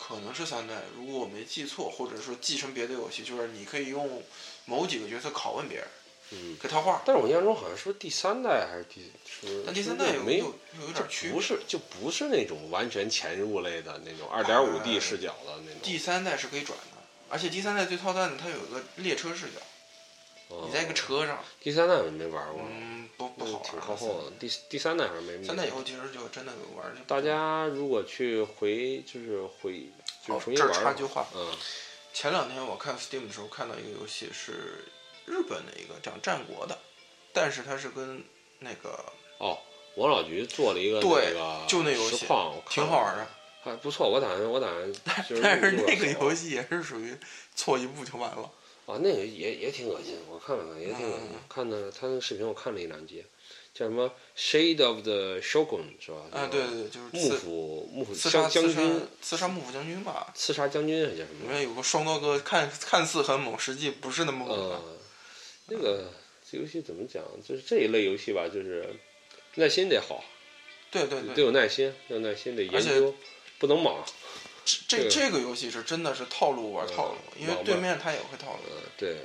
[SPEAKER 3] 可能是三代，如果我没记错，或者说继承别的游戏，就是你可以用某几个角色拷问别人，
[SPEAKER 1] 嗯，
[SPEAKER 3] 给套话。
[SPEAKER 1] 但是我印象中好像是不是第三代还是第是？
[SPEAKER 3] 但第三代有
[SPEAKER 1] 没
[SPEAKER 3] 有有有点区别。
[SPEAKER 1] 不是就不是那种完全潜入类的那种二点五 D
[SPEAKER 3] 哎
[SPEAKER 1] 视角的那种。
[SPEAKER 3] 第三代是可以转的，而且第三代最操蛋的，它有一个列车视角，
[SPEAKER 1] 哦
[SPEAKER 3] 你在一个车上，
[SPEAKER 1] 第三代我没玩过，
[SPEAKER 3] 嗯，不不好玩。
[SPEAKER 1] 挺靠后的。第第三代好像没。
[SPEAKER 3] 三代以后其实就真的玩
[SPEAKER 1] 大家如果去回就是回就重新玩儿的话，
[SPEAKER 3] 插句话，
[SPEAKER 1] 嗯
[SPEAKER 3] 前两天我看 Steam 的时候看到一个游戏是日本的一个讲战国的，但是它是跟那个
[SPEAKER 1] 哦，王老菊做了一个
[SPEAKER 3] 对
[SPEAKER 1] 那个
[SPEAKER 3] 就那游戏挺好玩的，
[SPEAKER 1] 还不错。我打算我打算
[SPEAKER 3] 但是那个游戏也是属于错一步就完了。
[SPEAKER 1] 啊，那个也也挺恶心，我看了看，也挺恶心。
[SPEAKER 3] 嗯
[SPEAKER 1] 看的他那个视频，我看了一两集，叫什么《Shade of the Shogun》是吧？
[SPEAKER 3] 啊，对对对，就是
[SPEAKER 1] 幕府幕府将
[SPEAKER 3] 杀
[SPEAKER 1] 将军
[SPEAKER 3] 刺杀幕府将军吧，
[SPEAKER 1] 刺杀将军还是叫什么？
[SPEAKER 3] 里面有个双刀哥，看看似很猛，实际不是那么猛
[SPEAKER 1] 那个这游戏怎么讲？就是这一类游戏吧，就是耐心得好，
[SPEAKER 3] 对对对，
[SPEAKER 1] 得有耐心，要耐心，得研究，不能莽。
[SPEAKER 3] 这
[SPEAKER 1] 这
[SPEAKER 3] 这个游戏是真的是套路玩套路，因为对面他也会套路。
[SPEAKER 1] 呃，对。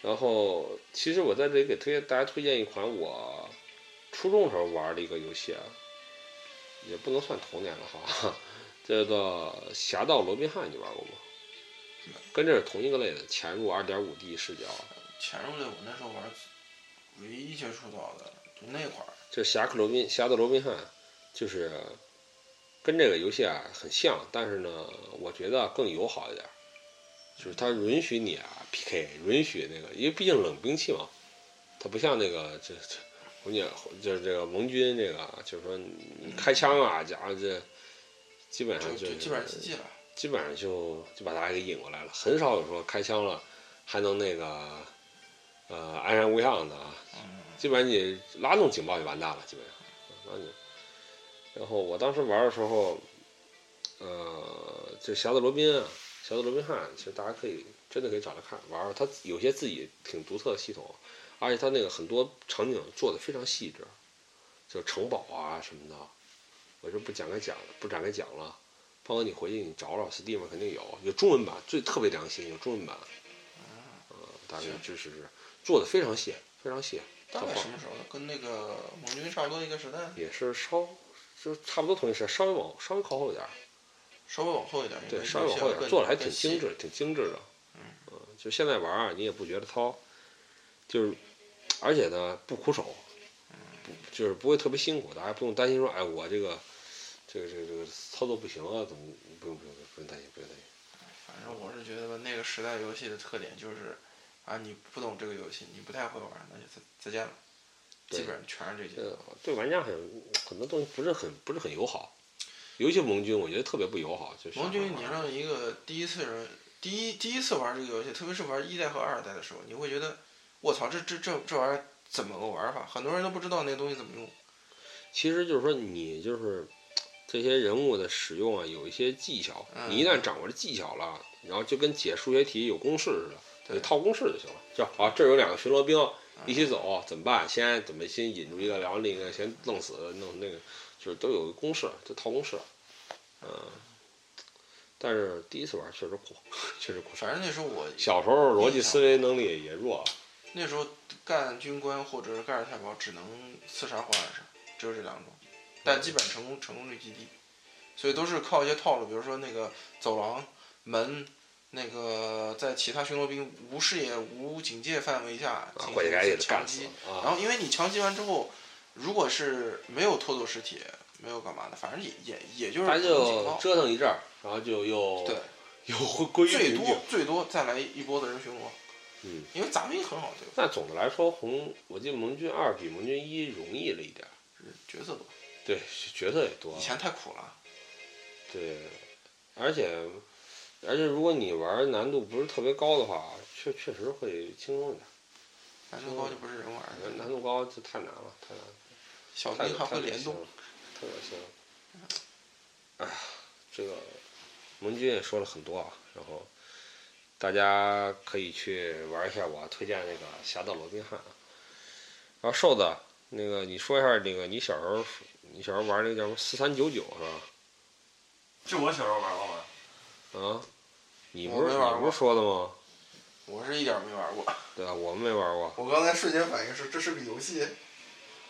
[SPEAKER 1] 然后，其实我在这里给推荐大家推荐一款我初中时候玩的一个游戏啊，也不能算童年了哈，叫做《侠盗罗宾汉》，你玩过吗？跟这是同一个类的，潜入 2.5D 视角。
[SPEAKER 3] 潜入类我那时候玩，唯一接触到的就那块儿。
[SPEAKER 1] 这侠客罗宾侠盗罗宾汉，就是跟这个游戏啊很像，但是呢，我觉得更友好一点儿，就是它允许你啊 PK，允许那个，因为毕竟冷兵器嘛，它不像那个这这红姐就是这个盟军这个，就是说你开枪啊，假如这基本上就
[SPEAKER 3] 就是基本上了。
[SPEAKER 1] 基本上就就把大家给引过来了，很少有说开枪了还能那个呃安然无恙的啊。
[SPEAKER 3] 嗯，
[SPEAKER 1] 基本上你拉动警报就完蛋了，基本上。然后你，然后我当时玩的时候，呃，这侠盗罗宾啊，侠盗罗宾汉，其实大家可以真的可以找来看玩玩，它有些自己挺独特的系统，而且它那个很多场景做的非常细致，就城堡啊什么的，我就不讲开讲了，不展开讲了。胖哥你回去你找找，Steam 肯定有，有中文版，最特别良心有中文版，呃，大概就是做的非常细，非常细。
[SPEAKER 3] 大概什么时候的？跟那个盟军差不多一个时代，
[SPEAKER 1] 也是稍就差不多同一时间，稍微往稍微靠后一点儿，
[SPEAKER 3] 稍微往后一点。
[SPEAKER 1] 对，稍微往后一点做的还挺精致，挺精致的。嗯，就现在玩儿啊，你也不觉得糙，就是而且呢不苦手，不就是不会特别辛苦，大家不用担心说，哎，我这个这个这个这个操作不行啊，怎么不用不用不用担心，不用担心。
[SPEAKER 3] 反正我是觉得吧，那个时代游戏的特点就是，啊，你不懂这个游戏，你不太会玩，那就再再见了。
[SPEAKER 1] 对
[SPEAKER 3] 基本上全是这些。
[SPEAKER 1] 呃，对玩家很很多东西不是很不是很友好，尤其盟军，我觉得特别不友好。就是
[SPEAKER 3] 盟军，你让一个第一次人第一第一次玩这个游戏，特别是玩一代和二代的时候，你会觉得，我操，这这这这玩意儿怎么个玩法？很多人都不知道那东西怎么用。
[SPEAKER 1] 其实就是说你就是这些人物的使用啊，有一些技巧，
[SPEAKER 3] 嗯
[SPEAKER 1] 你一旦掌握了技巧了，然后就跟解数学题有公式似的，套公式就行了。就好，这儿有两个巡逻兵一起走，怎么办？先怎么先引出一个，然后另一个先弄死，弄那个，就是都有个公式，就套公式。嗯，但是第一次玩确实苦，确实苦。
[SPEAKER 3] 反正那时候我
[SPEAKER 1] 小时候逻辑思维能力也弱，
[SPEAKER 3] 那时候干军官或者是盖世太保，只能刺杀或暗杀，只有这两种，但基本成功成功率极低，所以都是靠一些套路，比如说那个走廊门。那个在其他巡逻兵无视野、无警戒范围下
[SPEAKER 1] 啊，
[SPEAKER 3] 进行强击然
[SPEAKER 1] 啊！
[SPEAKER 3] 后因为你强击完之后，如果是没有拖走尸体，没有干嘛的，反正也也也就是
[SPEAKER 1] 折腾一阵儿，然后就又
[SPEAKER 3] 对，
[SPEAKER 1] 又回归于
[SPEAKER 3] 最
[SPEAKER 1] 平静
[SPEAKER 3] 多。最多再来一波的人巡逻。
[SPEAKER 1] 嗯，
[SPEAKER 3] 因为咱们也很好对付，
[SPEAKER 1] 但总的来说，红我记得盟军二比盟军一容易了一点儿，
[SPEAKER 3] 角色多，
[SPEAKER 1] 对，角色也多
[SPEAKER 3] 以，前太苦了。
[SPEAKER 1] 对，而且而且如果你玩难度不是特别高的话，确确实会轻松一点。
[SPEAKER 3] 难度高就不是人玩的，
[SPEAKER 1] 难度高就太难了，太难了。
[SPEAKER 3] 小兵还会联动
[SPEAKER 1] 太恶心了。特恶心了。哎呀，这个盟军也说了很多啊，然后大家可以去玩一下我推荐那个《侠盗罗宾汉》啊。然后瘦子，那个你说一下那个你小时候你小时候玩那个叫什么四三九九是吧？
[SPEAKER 2] 就我小时候玩过吗？
[SPEAKER 1] 啊，你不是
[SPEAKER 3] 没玩过
[SPEAKER 1] 你不是说的吗？
[SPEAKER 3] 我是一点没玩过。
[SPEAKER 1] 对啊，我们没玩过，
[SPEAKER 3] 我刚才瞬间反应是，这是个游戏。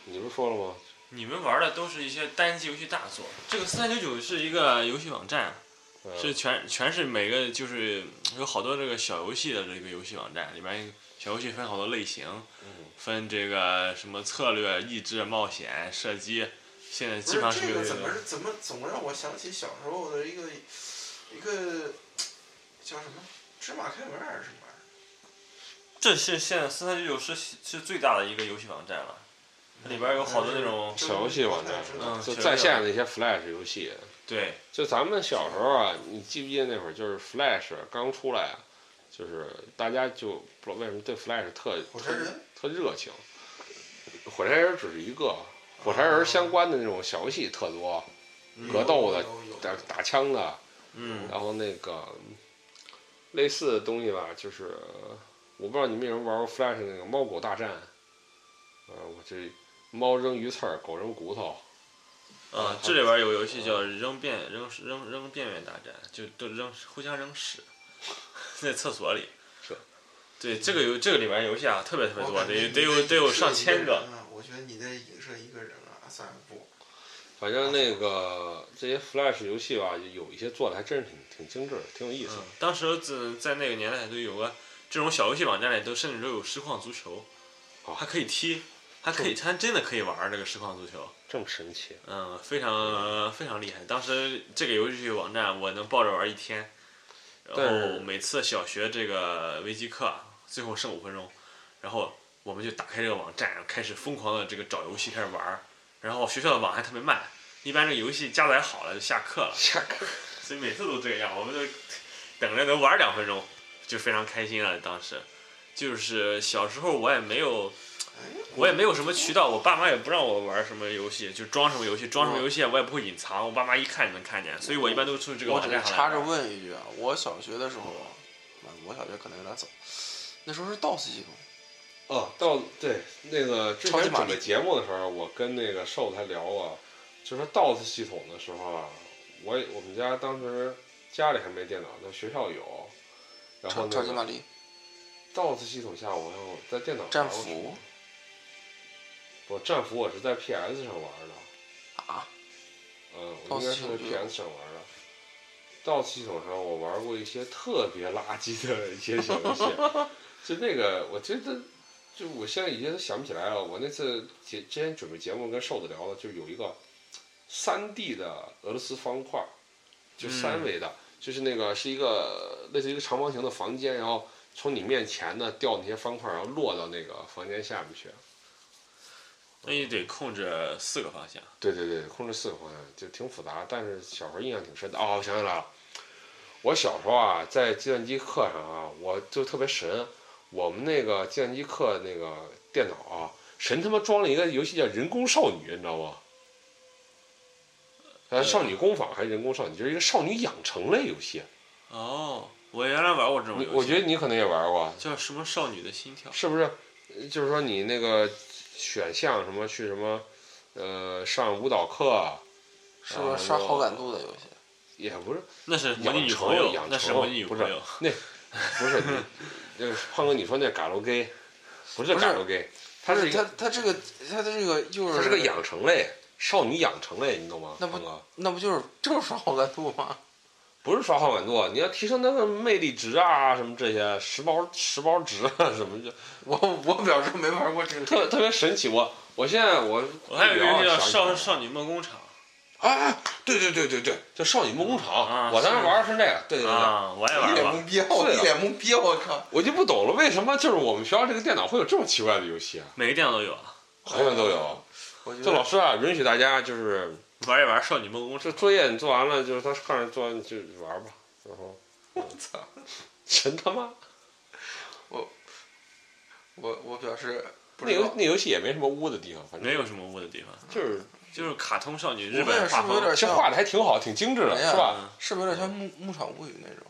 [SPEAKER 1] 你不是说了吗？
[SPEAKER 2] 你们玩的都是一些单机游戏大作。这个四三九九是一个游戏网站，
[SPEAKER 1] 嗯
[SPEAKER 2] 是全全是每个就是有好多这个小游戏的这个游戏网站，里面小游戏分好多类型，
[SPEAKER 1] 嗯
[SPEAKER 2] 分这个什么策略、益智、冒险、射击，现在基本上是
[SPEAKER 3] 这个怎。么怎么总让我想起小时候的一个一个叫什么芝麻开门还是什么玩意儿？
[SPEAKER 2] 这是现在四三九九是是最大的一个游戏网站了，它里边有好多那种
[SPEAKER 1] 小游戏网站
[SPEAKER 2] 嗯
[SPEAKER 1] 就在线的一些 Flash 游戏。
[SPEAKER 2] 对
[SPEAKER 1] 就咱们小时候啊，你记不记得那会儿就是 Flash 刚出来啊，就是大家就不知道为什么对 Flash 特
[SPEAKER 3] 特
[SPEAKER 1] 特热情。火柴人只是一个，火柴人相关的那种小游戏特多，格斗的打打枪的，
[SPEAKER 2] 嗯
[SPEAKER 1] 然后那个类似的东西吧，就是我不知道你们有没有玩过 Flash 那个猫狗大战，呃，我这猫扔鱼刺儿，狗扔骨头，
[SPEAKER 2] 啊，这里边有个游戏叫扔便扔扔扔便便大战，就都扔互相扔屎，在厕所里。
[SPEAKER 1] 是。
[SPEAKER 2] 对，这个游这个里边游戏啊，特别特别多，得得有得有上千个。
[SPEAKER 3] 我觉得你在影射一个人啊，算了不。
[SPEAKER 1] 反正那个这些 Flash 游戏吧，有一些做的还真是挺挺精致，挺有意思
[SPEAKER 2] 嗯。，当时在在那个年代都有个这种小游戏网站里，都甚至都有实况足球，
[SPEAKER 1] 哦
[SPEAKER 2] 还可以踢，还可以，还真的可以玩儿这个实况足球。
[SPEAKER 1] 这么神奇，
[SPEAKER 2] 嗯，非常非常厉害。当时这个游戏网站我能抱着玩一天，然后每次小学这个微机课最后剩五分钟，然后我们就打开这个网站，开始疯狂的这个找游戏开始玩。然后学校的网还特别慢，一般这个游戏加载好了就下课了，
[SPEAKER 1] 下课。
[SPEAKER 2] 所以每次都这样，我们就等着能玩两分钟，就非常开心了。当时就是小时候我也没有。我也没有什么渠道，我爸妈也不让我玩什么游戏，就装什么游戏，装什么游戏我也不会隐藏，我爸妈一看就能看见，所以我一般都从这个
[SPEAKER 3] 我插着。问一句啊，我小学的时候我小学可能有点早，那时候是 DOS 系统，
[SPEAKER 1] 哦，到对那个之前准备节目的时候，我跟那个瘦子还聊过，就说 DOS 系统的时候啊，我也我们家当时家里还没电脑，但学校有，然后
[SPEAKER 3] 超级玛丽、
[SPEAKER 1] DOS 系统下，我要在电脑
[SPEAKER 3] 战
[SPEAKER 1] 玩过什么
[SPEAKER 3] 斧
[SPEAKER 1] 不，战斧我是在 PS 上玩的，
[SPEAKER 3] 啊，
[SPEAKER 1] 嗯，我应该是在 PS 上玩的。DOS 系统上我玩过一些特别垃圾的一些小游戏，就那个我觉得，就我现在已经想不起来了。我那次节之前准备节目跟瘦子聊的，就有一个三 D 的俄罗斯方块儿，就三维的，就是那个是一个类似于一个长方形的房间，然后从你面前呢掉那些方块儿，然后落到那个房间下面去。
[SPEAKER 2] 那你得控制四个方向。
[SPEAKER 1] 对对对，控制四个方向就挺复杂，但是小时候印象挺深的。哦，我想起来了，我小时候啊，在计算机课上啊，我就特别神。我们那个计算机课那个电脑啊，神他妈装了一个游戏叫《人工少女》，你知道吗？呃，少女工坊还是人工少女，就是一个少女养成类游戏。
[SPEAKER 2] 哦，我原来玩过这种游戏，
[SPEAKER 1] 我觉得你可能也玩过，
[SPEAKER 2] 叫什么少女的心跳。
[SPEAKER 1] 是不是？呃就是说你那个选项什么去什么，呃，上舞蹈课，
[SPEAKER 3] 是不是刷好感度的游戏？
[SPEAKER 1] 也不是
[SPEAKER 2] 那是模拟女
[SPEAKER 1] 养成
[SPEAKER 2] 朋友
[SPEAKER 1] 养，
[SPEAKER 2] 那是
[SPEAKER 1] 成
[SPEAKER 2] 模拟女
[SPEAKER 1] 不是
[SPEAKER 2] 朋友。
[SPEAKER 1] 不是你，那个胖哥，你说那嘎罗 gay，不是
[SPEAKER 3] 不是
[SPEAKER 1] 嘎罗 gay，它
[SPEAKER 3] 是它它这个它的这个就是
[SPEAKER 1] 它是个养成类，少女养成类，你懂吗？
[SPEAKER 3] 那不，那不就是就是刷好感度吗？
[SPEAKER 1] 不是刷好感度，你要提升那个魅力值啊，什么这些十包十包值啊，什么就
[SPEAKER 3] 我我表示没玩过这个。
[SPEAKER 1] 特特别神奇。我我现在我
[SPEAKER 2] 我还有一个叫《少少女梦工厂
[SPEAKER 1] 啊，对对对对对，叫少女梦工厂，
[SPEAKER 2] 啊
[SPEAKER 1] 我当时玩的是那个，对对》对。
[SPEAKER 2] 啊，我也玩一。
[SPEAKER 3] 脸懵逼，我一脸懵逼，我靠！
[SPEAKER 1] 我就不懂了，为什么就是我们学校这个电脑会有这么奇怪的游戏啊？
[SPEAKER 2] 每个电脑都有啊，
[SPEAKER 1] 好像都有。
[SPEAKER 3] 我觉
[SPEAKER 1] 就老师啊，允许大家就是
[SPEAKER 2] 玩一玩《少女梦工厂
[SPEAKER 1] 这》。作业你做完了，就是他看着做完就玩吧，然后
[SPEAKER 3] 我操！
[SPEAKER 1] 真他妈
[SPEAKER 3] 我我我表示不
[SPEAKER 1] 那游。那游戏也没什么污的地方，反正
[SPEAKER 2] 没有什么污的地方，
[SPEAKER 1] 就是
[SPEAKER 2] 就是卡通少女日本画风。
[SPEAKER 3] 是不是有点像？
[SPEAKER 1] 这画的还挺好，挺精致的，是吧？
[SPEAKER 2] 嗯
[SPEAKER 3] 是不是有点像牧牧场物语那种？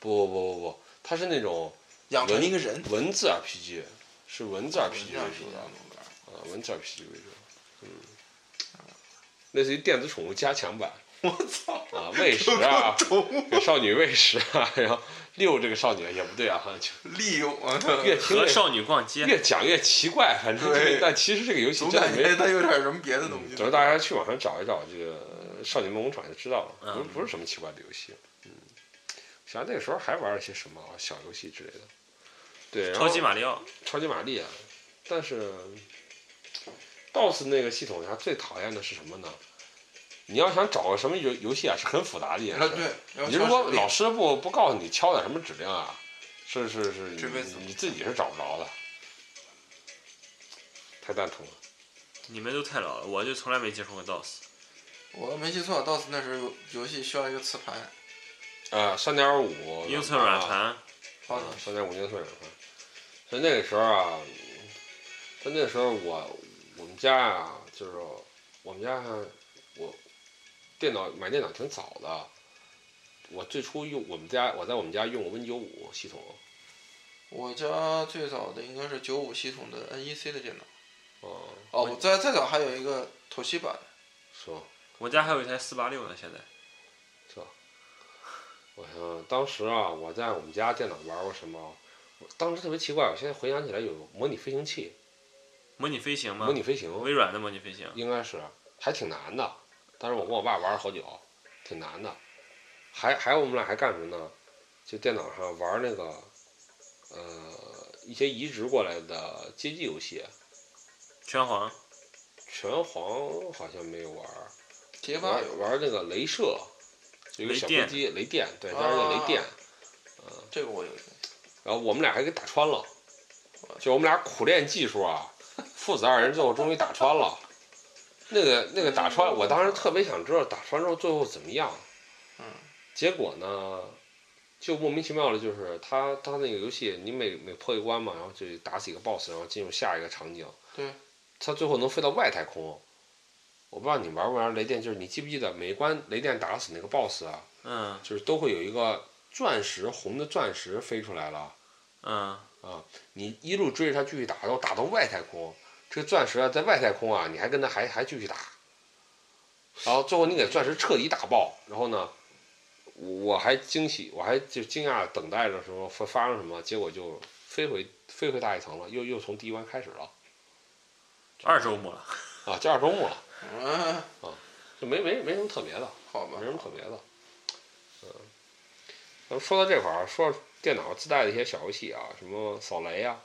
[SPEAKER 1] 不不不不不，它是那种
[SPEAKER 3] 养成一个人。
[SPEAKER 1] 文字 RPG，是文字 RPG 为主的，
[SPEAKER 3] 的。
[SPEAKER 1] 啊，文字 RPG 为主，嗯，类似于电子宠物加强版
[SPEAKER 3] 我操！
[SPEAKER 1] 啊，喂食啊，给少女喂食啊，然后遛这个少女也不对啊，就
[SPEAKER 3] 利用啊！
[SPEAKER 1] 越听越
[SPEAKER 2] 和少女逛街，
[SPEAKER 1] 越讲越奇怪，反正
[SPEAKER 3] 对
[SPEAKER 1] 但其实这个游戏
[SPEAKER 3] 总
[SPEAKER 1] 真的没
[SPEAKER 3] 感觉它有点什么别的东西。
[SPEAKER 1] 只要大家去网上找一找这个《少女梦工厂》就知道了，不不是什么奇怪的游戏。嗯，想那个时候还玩了些什么啊小游戏之类的。对，
[SPEAKER 2] 超级马里奥。
[SPEAKER 1] 超级玛丽啊，但是 DOS 那个系统下最讨厌的是什么呢？你要想找个什么游游戏啊，是很复杂的一件
[SPEAKER 3] 啊，
[SPEAKER 1] 事。
[SPEAKER 3] 对。
[SPEAKER 1] 你如果老师不不告诉你敲点什么指令啊，是是是，你你自己是找不着的，太蛋疼了。
[SPEAKER 2] 你们都太老了，我就从来没接触过 DOS。
[SPEAKER 3] 我没记错，DOS 那时候游游戏需要一个磁盘。
[SPEAKER 1] 啊，三点五
[SPEAKER 2] 英寸软
[SPEAKER 1] 啊
[SPEAKER 2] 盘，
[SPEAKER 3] 好的。
[SPEAKER 1] 三点五英寸软盘。所以那个时候啊，在那个时候我我们家啊，就是我们家我电脑买电脑挺早的。我最初用我们家我在我们家用过 Win 九五系统，
[SPEAKER 3] 我家最早的应该是九五系统的 NEC 的电脑。
[SPEAKER 1] 哦、
[SPEAKER 3] 哦，我再再早还有一个妥西版，
[SPEAKER 1] 是吧？
[SPEAKER 2] 我家还有一台四八六呢，现在。
[SPEAKER 1] 是吧我想当时啊，我在我们家电脑玩过什么？我当时特别奇怪，我现在回想起来有模拟飞行器，
[SPEAKER 2] 模拟飞行吗？
[SPEAKER 1] 模拟飞行
[SPEAKER 2] 微软的模拟飞行。
[SPEAKER 1] 应该是还挺难的。当时我跟我爸玩了好久，挺难的。还还有我们俩还干什么呢？就电脑上玩那个呃一些移植过来的街机游戏。
[SPEAKER 2] 拳皇。
[SPEAKER 1] 拳皇好像没有玩。
[SPEAKER 3] 街霸有
[SPEAKER 1] 玩那个镭射。就一个小飞机，雷电，对，加上个雷电，嗯，
[SPEAKER 3] 这个我有。
[SPEAKER 1] 然后我们俩还给打穿了，就我们俩苦练技术啊，父子二人最后终于打穿了。那个那个打穿，我当时特别想知道打穿之后最后怎么样。
[SPEAKER 3] 嗯。
[SPEAKER 1] 结果呢，就莫名其妙的，就是他他那个游戏，你每每破一关嘛，然后就打死一个 BOSS，然后进入下一个场景。
[SPEAKER 3] 对。
[SPEAKER 1] 他最后能飞到外太空。我不知道你玩不玩雷电，就是你记不记得每一关雷电打死那个 BOSS 啊？
[SPEAKER 2] 嗯。
[SPEAKER 1] 就是都会有一个钻石红的钻石飞出来了。
[SPEAKER 2] 嗯。
[SPEAKER 1] 啊，你一路追着他继续打，然后打到外太空，这个钻石啊在外太空啊，你还跟他还还继续打，然后最后你给钻石彻底打爆，然后呢，我还惊喜，我还就惊讶等待着什么发发生什么，结果就飞回飞回大气层了，又又从第一关开始了。
[SPEAKER 2] 二周目了。
[SPEAKER 1] 啊，就二周目了。
[SPEAKER 3] 嗯
[SPEAKER 1] 啊，就没没没什么特别的，
[SPEAKER 3] 好吧，
[SPEAKER 1] 没什么特别的，嗯，咱们说到这块儿，说电脑自带的一些小游戏啊，什么扫雷啊，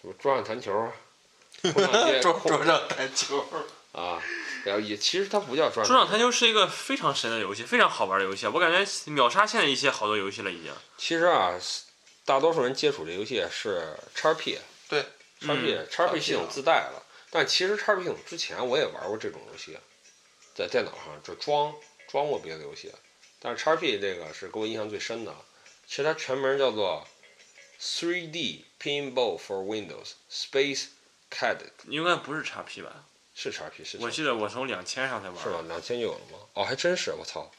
[SPEAKER 1] 什么桌上弹球，
[SPEAKER 3] 桌桌上弹球
[SPEAKER 1] 啊，然后也其实它不叫桌
[SPEAKER 2] 上。桌上弹球是一个非常神的游戏，非常好玩的游戏，我感觉秒杀现在一些好多游戏了已经。
[SPEAKER 1] 其实啊，大多数人接触这游戏是叉 P，
[SPEAKER 3] 对，
[SPEAKER 1] 叉 P 叉 P 系统自带了。但其实叉 P 系统之前我也玩过这种游戏，在电脑上就装装过别的游戏，但是叉 P 这个是给我印象最深的。其实它全名叫做 3D Pinball for Windows Space CAD。
[SPEAKER 2] 应该不是叉 P 吧？
[SPEAKER 1] 是叉 P 是。
[SPEAKER 2] 我记得我从两千上才玩。
[SPEAKER 1] 是吗？两千就有了吗？哦，还真是，我操。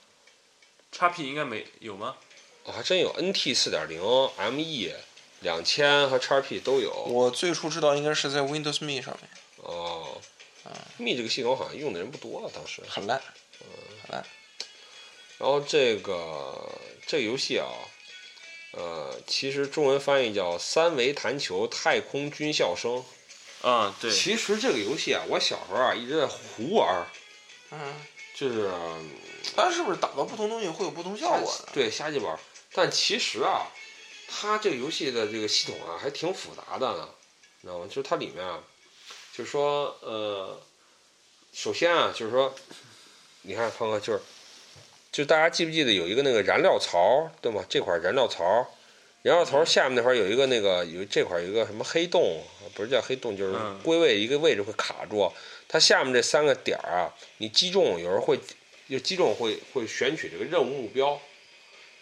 [SPEAKER 2] 叉 P 应该没有吗？
[SPEAKER 1] 哦，还真有 NT 四点零 ME 两千和叉 P 都有。
[SPEAKER 3] 我最初知道应该是在 Windows Me 上面。
[SPEAKER 1] 哦，Me 这个系统好像用的人不多了，当时
[SPEAKER 3] 很烂，嗯，很烂。
[SPEAKER 1] 然后这个这个游戏啊，呃，其实中文翻译叫《三维弹球太空军校生》。
[SPEAKER 2] 啊，对。
[SPEAKER 1] 其实这个游戏啊，我小时候啊一直在胡玩。
[SPEAKER 3] 嗯。
[SPEAKER 1] 就是，
[SPEAKER 3] 它是不是打到不同东西会有不同效果？
[SPEAKER 1] 对，瞎鸡玩。但其实啊，它这个游戏的这个系统啊还挺复杂的呢，你知道吗？就是它里面啊。就是说，呃，首先啊，就是说，你看，胖哥，就是，就大家记不记得有一个那个燃料槽，对吗？这块燃料槽，燃料槽下面那块有一个那个有这块有一个什么黑洞，不是叫黑洞，就是归位一个位置会卡住。它下面这三个点儿啊，你击中，有时候会就击中会会选取这个任务目标，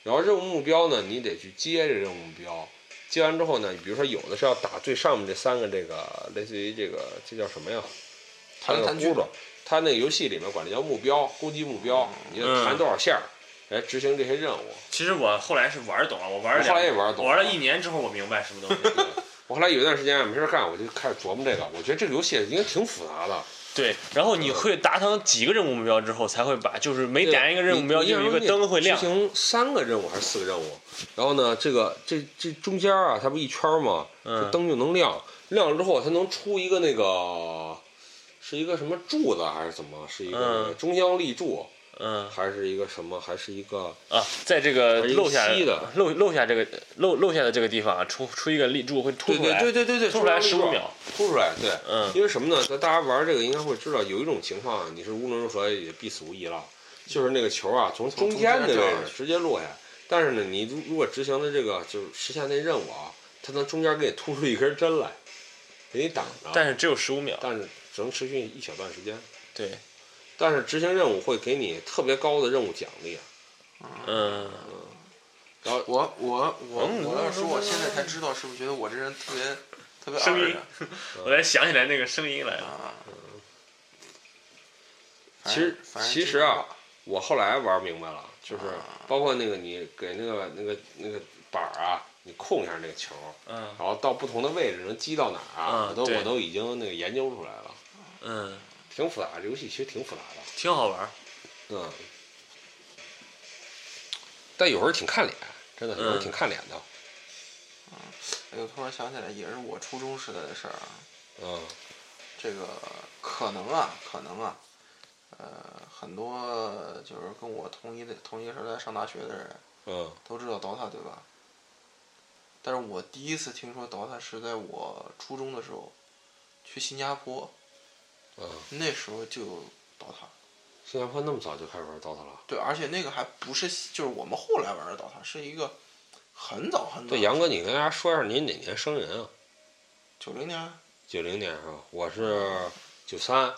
[SPEAKER 1] 然后任务目标呢，你得去接这任务目标。接完之后呢，比如说有的是要打最上面这三个，这个类似于这个这叫什么呀？弹个轱辘，它那个游戏里面管这叫目标，攻击目标，你要弹多少下来执行这些任务。
[SPEAKER 2] 其实我后来是玩懂了，我玩
[SPEAKER 1] 后来也玩懂，
[SPEAKER 2] 玩了一年之后我明白什么东西。
[SPEAKER 1] 我后来有一段时间没事干，我就开始琢磨这个，我觉得这个游戏应该挺复杂的。
[SPEAKER 2] 对，然后你会达成几个任务目标之后，才会把就是每点一个任务目标，就有一个灯会亮。
[SPEAKER 1] 执行三个任务还是四个任务？然后呢，这个这这中间啊，它不一圈吗？这灯就能亮，亮了之后它能出一个那个，是一个什么柱子还是怎么？是一个中央立柱。
[SPEAKER 2] 嗯，
[SPEAKER 1] 还是一个什么？还是一个
[SPEAKER 2] 啊，在这个漏下
[SPEAKER 1] 的
[SPEAKER 2] 漏漏下这个漏漏下的这个地方啊，出出一个立柱会凸出来，
[SPEAKER 1] 对对对对对，
[SPEAKER 2] 凸出来十五秒，
[SPEAKER 1] 凸出来，对，
[SPEAKER 2] 嗯，
[SPEAKER 1] 因为什么呢？那大家玩这个应该会知道，有一种情况你是无论如何也必死无疑了，就是那个球啊从中间的位置直接落下，但是呢，你如如果执行的这个就是实现那任务啊，它从中间给你突出一根针来，给你挡着，
[SPEAKER 2] 但是只有十五秒，
[SPEAKER 1] 但是只能持续一小段时间，
[SPEAKER 2] 对。
[SPEAKER 1] 但是执行任务会给你特别高的任务奖励，
[SPEAKER 2] 嗯，
[SPEAKER 1] 然后
[SPEAKER 3] 我我我我要说我现在才知道，是不是觉得我这人特别特别
[SPEAKER 2] 声音？我才想起来那个声音来
[SPEAKER 3] 了。
[SPEAKER 1] 其实其实啊，我后来玩明白了，就是包括那个你给那个那个那个板儿啊，你控一下那个球，
[SPEAKER 2] 嗯，
[SPEAKER 1] 然后到不同的位置能击到哪儿啊，我都我都已经那个研究出来了，
[SPEAKER 2] 嗯。
[SPEAKER 1] 挺复杂，这游戏其实挺复杂的，
[SPEAKER 2] 挺好玩，
[SPEAKER 1] 嗯。但有时候挺看脸，真的有时候
[SPEAKER 2] 嗯
[SPEAKER 1] 挺看脸的。
[SPEAKER 3] 嗯哎呦，突然想起来，也是我初中时代的事儿啊。
[SPEAKER 1] 嗯
[SPEAKER 3] 这个可能啊，可能啊，呃，很多就是跟我同一的同一个时代上大学的人
[SPEAKER 1] 嗯
[SPEAKER 3] 都知道 DOTA 对吧？但是我第一次听说 DOTA 是在我初中的时候，去新加坡，
[SPEAKER 1] 嗯，
[SPEAKER 3] 那时候就有 DOTA。
[SPEAKER 1] 新加坡那么早就开始玩 DOTA 了？
[SPEAKER 3] 对，而且那个还不是就是我们后来玩的 DOTA，是一个很早很早。
[SPEAKER 1] 对，杨哥，你跟大家说一下您哪年生人啊？
[SPEAKER 3] 九零年，
[SPEAKER 1] 九零年是吧？我是九三，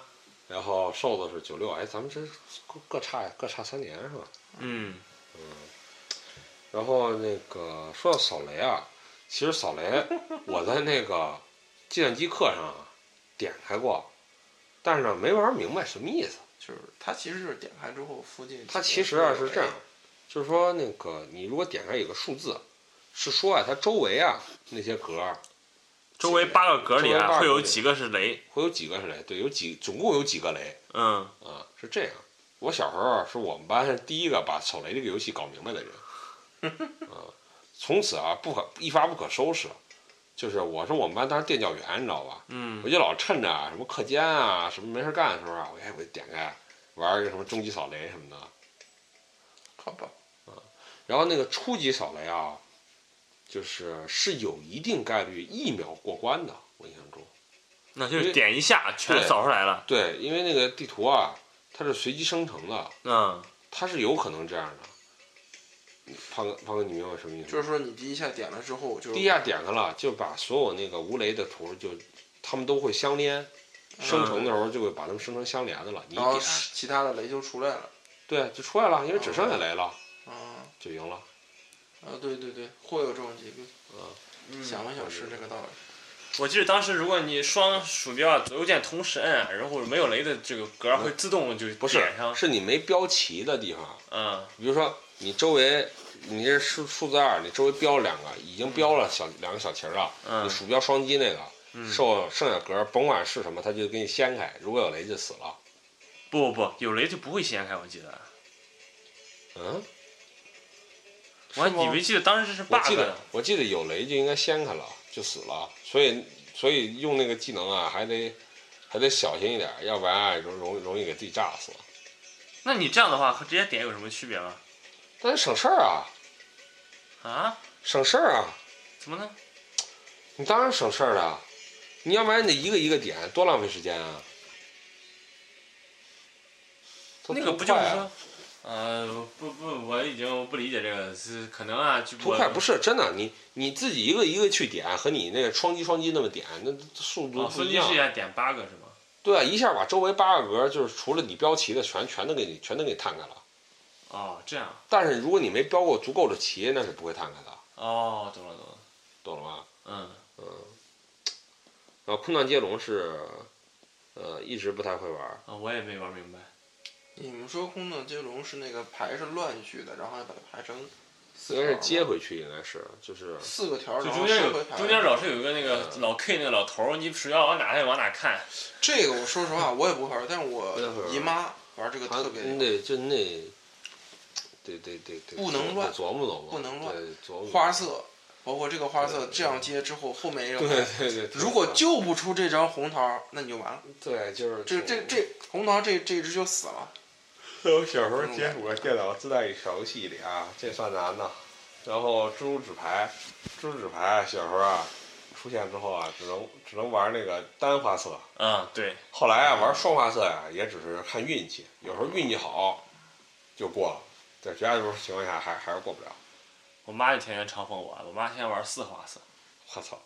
[SPEAKER 1] 然后瘦子是九六，哎，咱们这各各差各差三年是吧？
[SPEAKER 2] 嗯嗯，
[SPEAKER 1] 然后那个说到扫雷啊，其实扫雷我在那个计算机课上啊点开过，但是呢没玩明白什么意思。
[SPEAKER 3] 就是它其实就是点开之后附近。
[SPEAKER 1] 它其实啊是这样，就是说那个你如果点开有个数字，是说啊它周围啊那些格儿
[SPEAKER 2] 周围八个格里啊，会有几个是雷？
[SPEAKER 1] 会有几个是雷？对，有几总共有几个雷
[SPEAKER 2] 嗯，
[SPEAKER 1] 啊？是这样。我小时候啊是我们班第一个把手雷这个游戏搞明白的人，啊，从此啊不可一发不可收拾。就是我是我们班当时电教员，你知道吧？
[SPEAKER 2] 嗯
[SPEAKER 1] 我就老趁着啊什么课间啊什么没事干的时候啊，我哎我就点开玩一个什么终极扫雷什么的。
[SPEAKER 3] 好吧，
[SPEAKER 1] 然后那个初级扫雷啊，就是是有一定概率一秒过关的，我印象中。
[SPEAKER 2] 那就是点一下全
[SPEAKER 1] 对
[SPEAKER 2] 扫出来了。
[SPEAKER 1] 对，因为那个地图啊，它是随机生成的，
[SPEAKER 2] 嗯，
[SPEAKER 1] 它是有可能这样的。胖哥，胖哥，你明白什么意思吗？
[SPEAKER 3] 就是说你第一下点了之后，就
[SPEAKER 1] 第一下点开了，就把所有那个无雷的图就，他们都会相连，生成的时候就会把它们生成相连的了。你一
[SPEAKER 3] 然后
[SPEAKER 1] 点，
[SPEAKER 3] 其他的雷就出来了。
[SPEAKER 1] 对，就出来了，因为只剩下雷了，
[SPEAKER 3] 啊
[SPEAKER 1] 就赢了。
[SPEAKER 3] 啊，对对对，会有这种几个。
[SPEAKER 2] 嗯
[SPEAKER 3] 想了想是这个道理。
[SPEAKER 2] 我记得当时如果你双鼠标左右键同时摁，然后没有雷的这个格儿会自动就
[SPEAKER 1] 不是
[SPEAKER 2] 点上。
[SPEAKER 1] 是你没标齐的地方，
[SPEAKER 2] 嗯
[SPEAKER 1] 比如说你周围，你这数数字二，你周围标两个，已经标了小两个小旗儿了，你
[SPEAKER 2] 嗯
[SPEAKER 1] 鼠标双击那个，
[SPEAKER 2] 嗯，
[SPEAKER 1] 剩剩下格儿甭管是什么，它就给你掀开，如果有雷就死了。
[SPEAKER 2] 不不不，有雷就不会掀开，我记得。
[SPEAKER 1] 嗯，
[SPEAKER 2] 我还以为记得当时是
[SPEAKER 1] 我
[SPEAKER 2] bug
[SPEAKER 1] 记得
[SPEAKER 2] 的。
[SPEAKER 1] 我记得有雷就应该掀开了，就死了。所以所以用那个技能啊，还得还得小心一点，要不然啊容容容易给自己炸死。
[SPEAKER 2] 那你这样的话和直接点有什么区别吗？
[SPEAKER 1] 但是省事儿啊，
[SPEAKER 2] 啊？
[SPEAKER 1] 省事儿啊，
[SPEAKER 2] 怎么呢？
[SPEAKER 1] 你当然省事儿了。你要不然你得一个一个点，多浪费时间啊。它
[SPEAKER 2] 那个不就是说，呃，不不，我已经不理解这个，是可能啊，就
[SPEAKER 1] 图快不是真的，你你自己一个一个去点，和你那个双击双击那么点，那速度
[SPEAKER 2] 哦，
[SPEAKER 1] 不一样。
[SPEAKER 2] 一下点八个是吗？
[SPEAKER 1] 对啊，一下把周围八个格，就是除了你标题的，全全都给你全都给你摊开了。
[SPEAKER 2] 哦，这样。
[SPEAKER 1] 但是如果你没标过足够的齐，那是不会摊开的，
[SPEAKER 2] 哦，懂了懂了。
[SPEAKER 1] 懂了吗？
[SPEAKER 2] 嗯，
[SPEAKER 1] 然后空档接龙是，呃，一直不太会玩。
[SPEAKER 2] 啊，我也没玩明白。
[SPEAKER 3] 你们说空档接龙是那个牌是乱序的，然后要把它排成四
[SPEAKER 1] 应该是接回去，应该是就是
[SPEAKER 3] 四个条，
[SPEAKER 2] 就中间有。中间老是有一个那个老 K 那个老头儿，你只要往哪他就往哪看。
[SPEAKER 3] 这个我说实话我也不会玩，但是我姨妈玩这个特别
[SPEAKER 1] 你得就那，对对对对，
[SPEAKER 3] 不能乱
[SPEAKER 1] 琢磨琢磨，
[SPEAKER 3] 不能乱
[SPEAKER 1] 对琢磨琢磨
[SPEAKER 3] 花色，包括这个花色这样接之后，后面一个
[SPEAKER 1] 对对对，
[SPEAKER 3] 如果救不出这张红桃，那你就完了。
[SPEAKER 1] 对就是
[SPEAKER 3] 这这这红桃这这一只就死了。
[SPEAKER 1] 我小时候接触过电脑自带一小游戏里啊，这算难的。然后蜘蛛纸牌，蜘蛛纸牌小时候啊出现之后啊，只能只能玩那个单花色。
[SPEAKER 2] 嗯，对。
[SPEAKER 1] 后来啊玩双花色呀、也只是看运气，有时候运气好就过了，在绝大多数情况下还还是过不了。
[SPEAKER 2] 我妈就天天嘲讽我，我妈天天玩四花色。
[SPEAKER 1] 我操！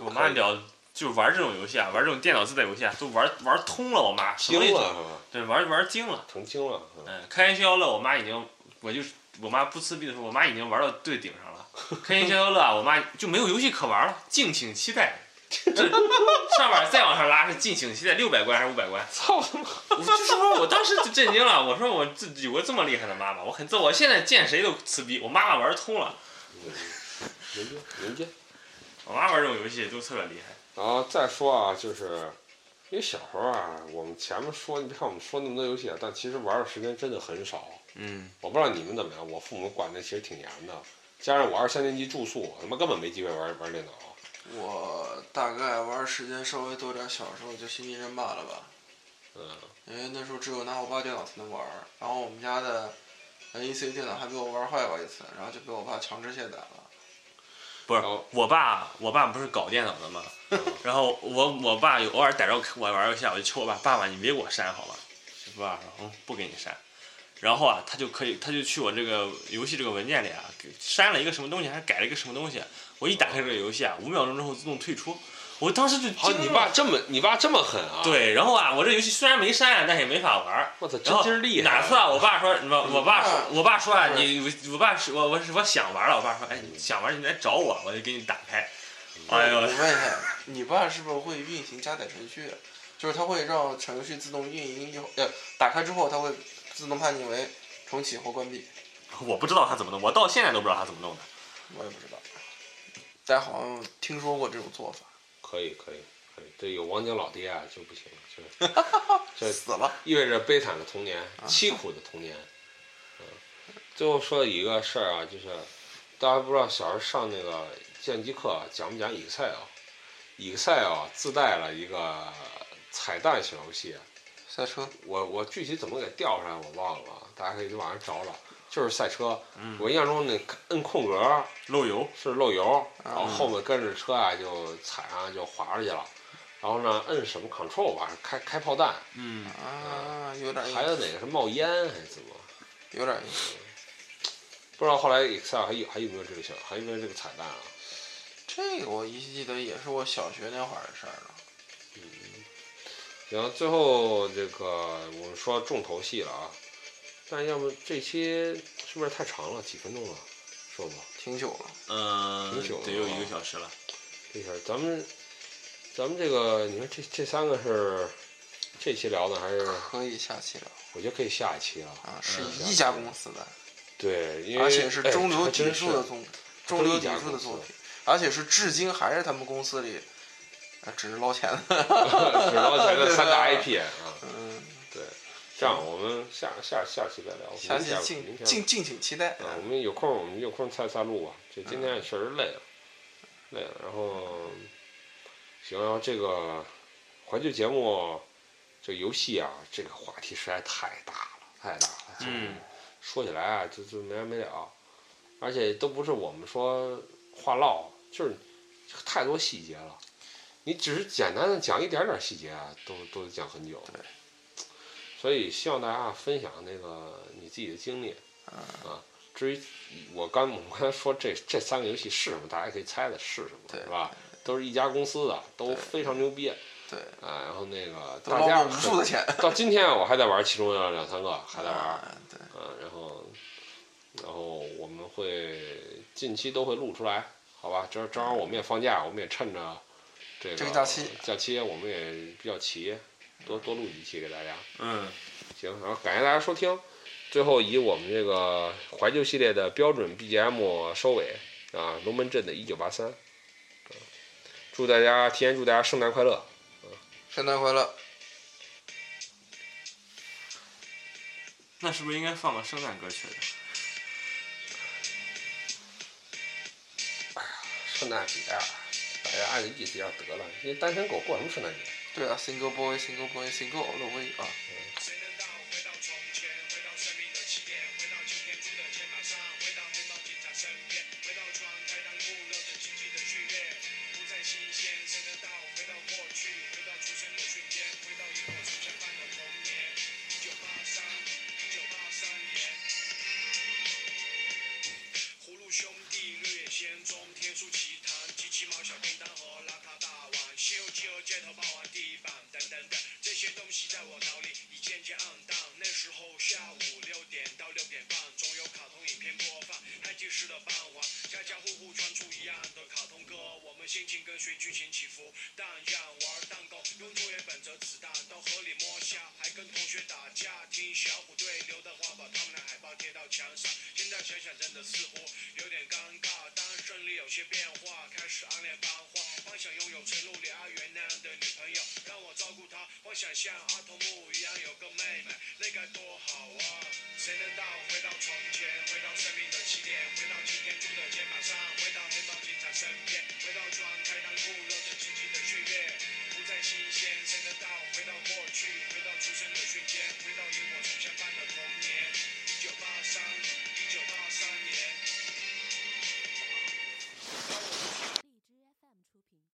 [SPEAKER 2] 我妈聊就玩这种游戏啊，玩这种电脑自带游戏啊，都玩玩通了。我妈什么也
[SPEAKER 1] 惊了？
[SPEAKER 2] 对，玩玩精了。
[SPEAKER 1] 成精了。嗯
[SPEAKER 2] 嗯，开心消消乐，我妈已经，我就是我妈不撕逼的时候，我妈已经玩到最顶上了。开心消消乐啊，我妈就没有游戏可玩了，敬请期待。这上面再往上拉是进行期待六百关还是五百关？
[SPEAKER 1] 操！
[SPEAKER 2] 我就说，我当时就震惊了，我说我这有个这么厉害的妈妈，我很自，我现在见谁都撕逼，我妈妈玩通了，
[SPEAKER 1] 人家人家。
[SPEAKER 2] 我妈玩这种游戏都特别厉害。
[SPEAKER 1] 然后再说啊，就是因为小时候啊，我们前面说，你别看我们说那么多游戏啊，但其实玩的时间真的很少。
[SPEAKER 2] 嗯，
[SPEAKER 1] 我不知道你们怎么样，我父母管的其实挺严的，加上我二三年级住宿，他妈根本没机会玩玩电脑。
[SPEAKER 3] 我大概玩时间稍微多点，小时候就新兵争霸了吧。
[SPEAKER 1] 嗯，
[SPEAKER 3] 因为那时候只有拿我爸电脑才能玩，然后我们家的 NEC 电脑还被我玩坏过一次，然后就被我爸强制卸载了。
[SPEAKER 2] 不是，我爸，我爸不是搞电脑的吗？然后我我爸有偶尔逮着我我玩游戏啊，我就求我爸，爸爸你别给我删好吧？我爸说嗯不给你删，然后啊他就可以他就去我这个游戏这个文件里啊给删了一个什么东西，还是改了一个什么东西，我一打开这个游戏啊，五秒钟之后自动退出，我当时就
[SPEAKER 1] 好，你爸这么你爸这么狠啊？，
[SPEAKER 2] 对，然后啊我这游戏虽然没删，但是也没法玩儿。
[SPEAKER 1] 我操，真劲儿厉害！
[SPEAKER 2] 哪次啊？我爸说，我我爸说，我爸说啊，你我爸是我我我想玩了，我爸说，哎，你想玩你来找我，我就给你打开。哎呦
[SPEAKER 3] 我，问一下，你爸是不是会运行加载程序？就是他会让程序自动运营以后，呃，打开之后他会自动判定为重启或关闭。
[SPEAKER 2] 我不知道他怎么弄，我到现在都不知道他怎么弄的。
[SPEAKER 3] 我也不知道，但好像听说过这种做法。
[SPEAKER 1] 可以可以可以，这有王晶老爹啊就不行了，就是这
[SPEAKER 3] 死了，
[SPEAKER 1] 意味着悲惨的童年，凄苦的童年。嗯，最后说一个事儿啊，就是大家不知道小时候上那个剑击课讲不讲 Excel？Excel 自带了一个彩蛋小游戏，
[SPEAKER 3] 赛车。
[SPEAKER 1] 我我具体怎么给调出来我忘了，大家可以去网上找找。就是赛车，
[SPEAKER 2] 嗯。
[SPEAKER 1] 我印象中那摁空格
[SPEAKER 2] 漏油，
[SPEAKER 1] 是漏油，然后
[SPEAKER 3] 嗯
[SPEAKER 1] 后面跟着车啊就踩上就滑出去了，然后呢摁什么 control 吧，开开炮弹，
[SPEAKER 2] 嗯，
[SPEAKER 3] 啊，有点意
[SPEAKER 1] 还有，哪个是冒烟还是怎么？
[SPEAKER 3] 有点意思。
[SPEAKER 1] 不知道后来 Excel 还有还有没有这个小还有没有这个彩蛋啊？
[SPEAKER 3] 这个我依稀记得也是我小学那会儿的事儿了。嗯。
[SPEAKER 1] 行，最后这个我们说重头戏了啊，但要不这期是不是太长了？几分钟了，说吧。
[SPEAKER 3] 挺久了，
[SPEAKER 2] 嗯
[SPEAKER 1] 挺久，了
[SPEAKER 2] 得有一个小时了。
[SPEAKER 1] 这下咱们咱们这个你说这这三个是这期聊的还是？
[SPEAKER 3] 可以下期聊
[SPEAKER 1] 我觉得可以下一期了。
[SPEAKER 3] 啊，是
[SPEAKER 2] 嗯
[SPEAKER 3] 一家公司的，
[SPEAKER 1] 对，因为
[SPEAKER 3] 而且是
[SPEAKER 1] 哎
[SPEAKER 3] 中流砥柱的作，中流砥柱的作品，而且是至今还是他们公司里，啊，只是捞钱的。
[SPEAKER 1] 只捞钱的三大 IP 啊。
[SPEAKER 3] 嗯，
[SPEAKER 1] 这样，我们下下下期再聊。
[SPEAKER 3] 下期敬敬敬请期待。
[SPEAKER 1] 啊，我们有空我们有空再再录吧。这今天也确实累了，累了。然后行，然后这个怀旧节目，这游戏啊，这个话题实在太大了，太大了。
[SPEAKER 2] 嗯，
[SPEAKER 1] 说起来啊，就就没完没了，而且都不是我们说话唠，就是太多细节了。你只是简单的讲一点点细节啊，都都得讲很久。
[SPEAKER 3] 对。
[SPEAKER 1] 所以希望大家分享那个你自己的经历
[SPEAKER 3] 嗯
[SPEAKER 1] 啊。至于我刚我们刚才说这这三个游戏是什么，大家可以猜猜是什么，
[SPEAKER 3] 对
[SPEAKER 1] 是吧？都是一家公司的，都非常牛逼
[SPEAKER 3] 对，
[SPEAKER 1] 啊。然后那个大家
[SPEAKER 3] 无数的钱。
[SPEAKER 1] 到今天我还在玩其中的两三个，还在玩。
[SPEAKER 3] 啊对，
[SPEAKER 1] 嗯，然后，然后我们会近期都会录出来，好吧？正正好我们也放假，我们也趁着这个
[SPEAKER 3] 这个假期
[SPEAKER 1] 假期我们也比较齐，多多录几期给大家。
[SPEAKER 2] 嗯，
[SPEAKER 1] 行，然后感谢大家收听，最后以我们这个怀旧系列的标准 BGM 收尾啊，龙门阵的《一九八三》。祝大家提前祝大家圣诞快乐！
[SPEAKER 3] 圣诞快乐！
[SPEAKER 2] 那是不是应该放个圣诞歌曲哎呀？
[SPEAKER 1] 圣诞节啊，大家按着意思要得了，因为单身狗过什么圣诞节？
[SPEAKER 3] 对啊，Single Boy，Single Boy，Single all the way 啊！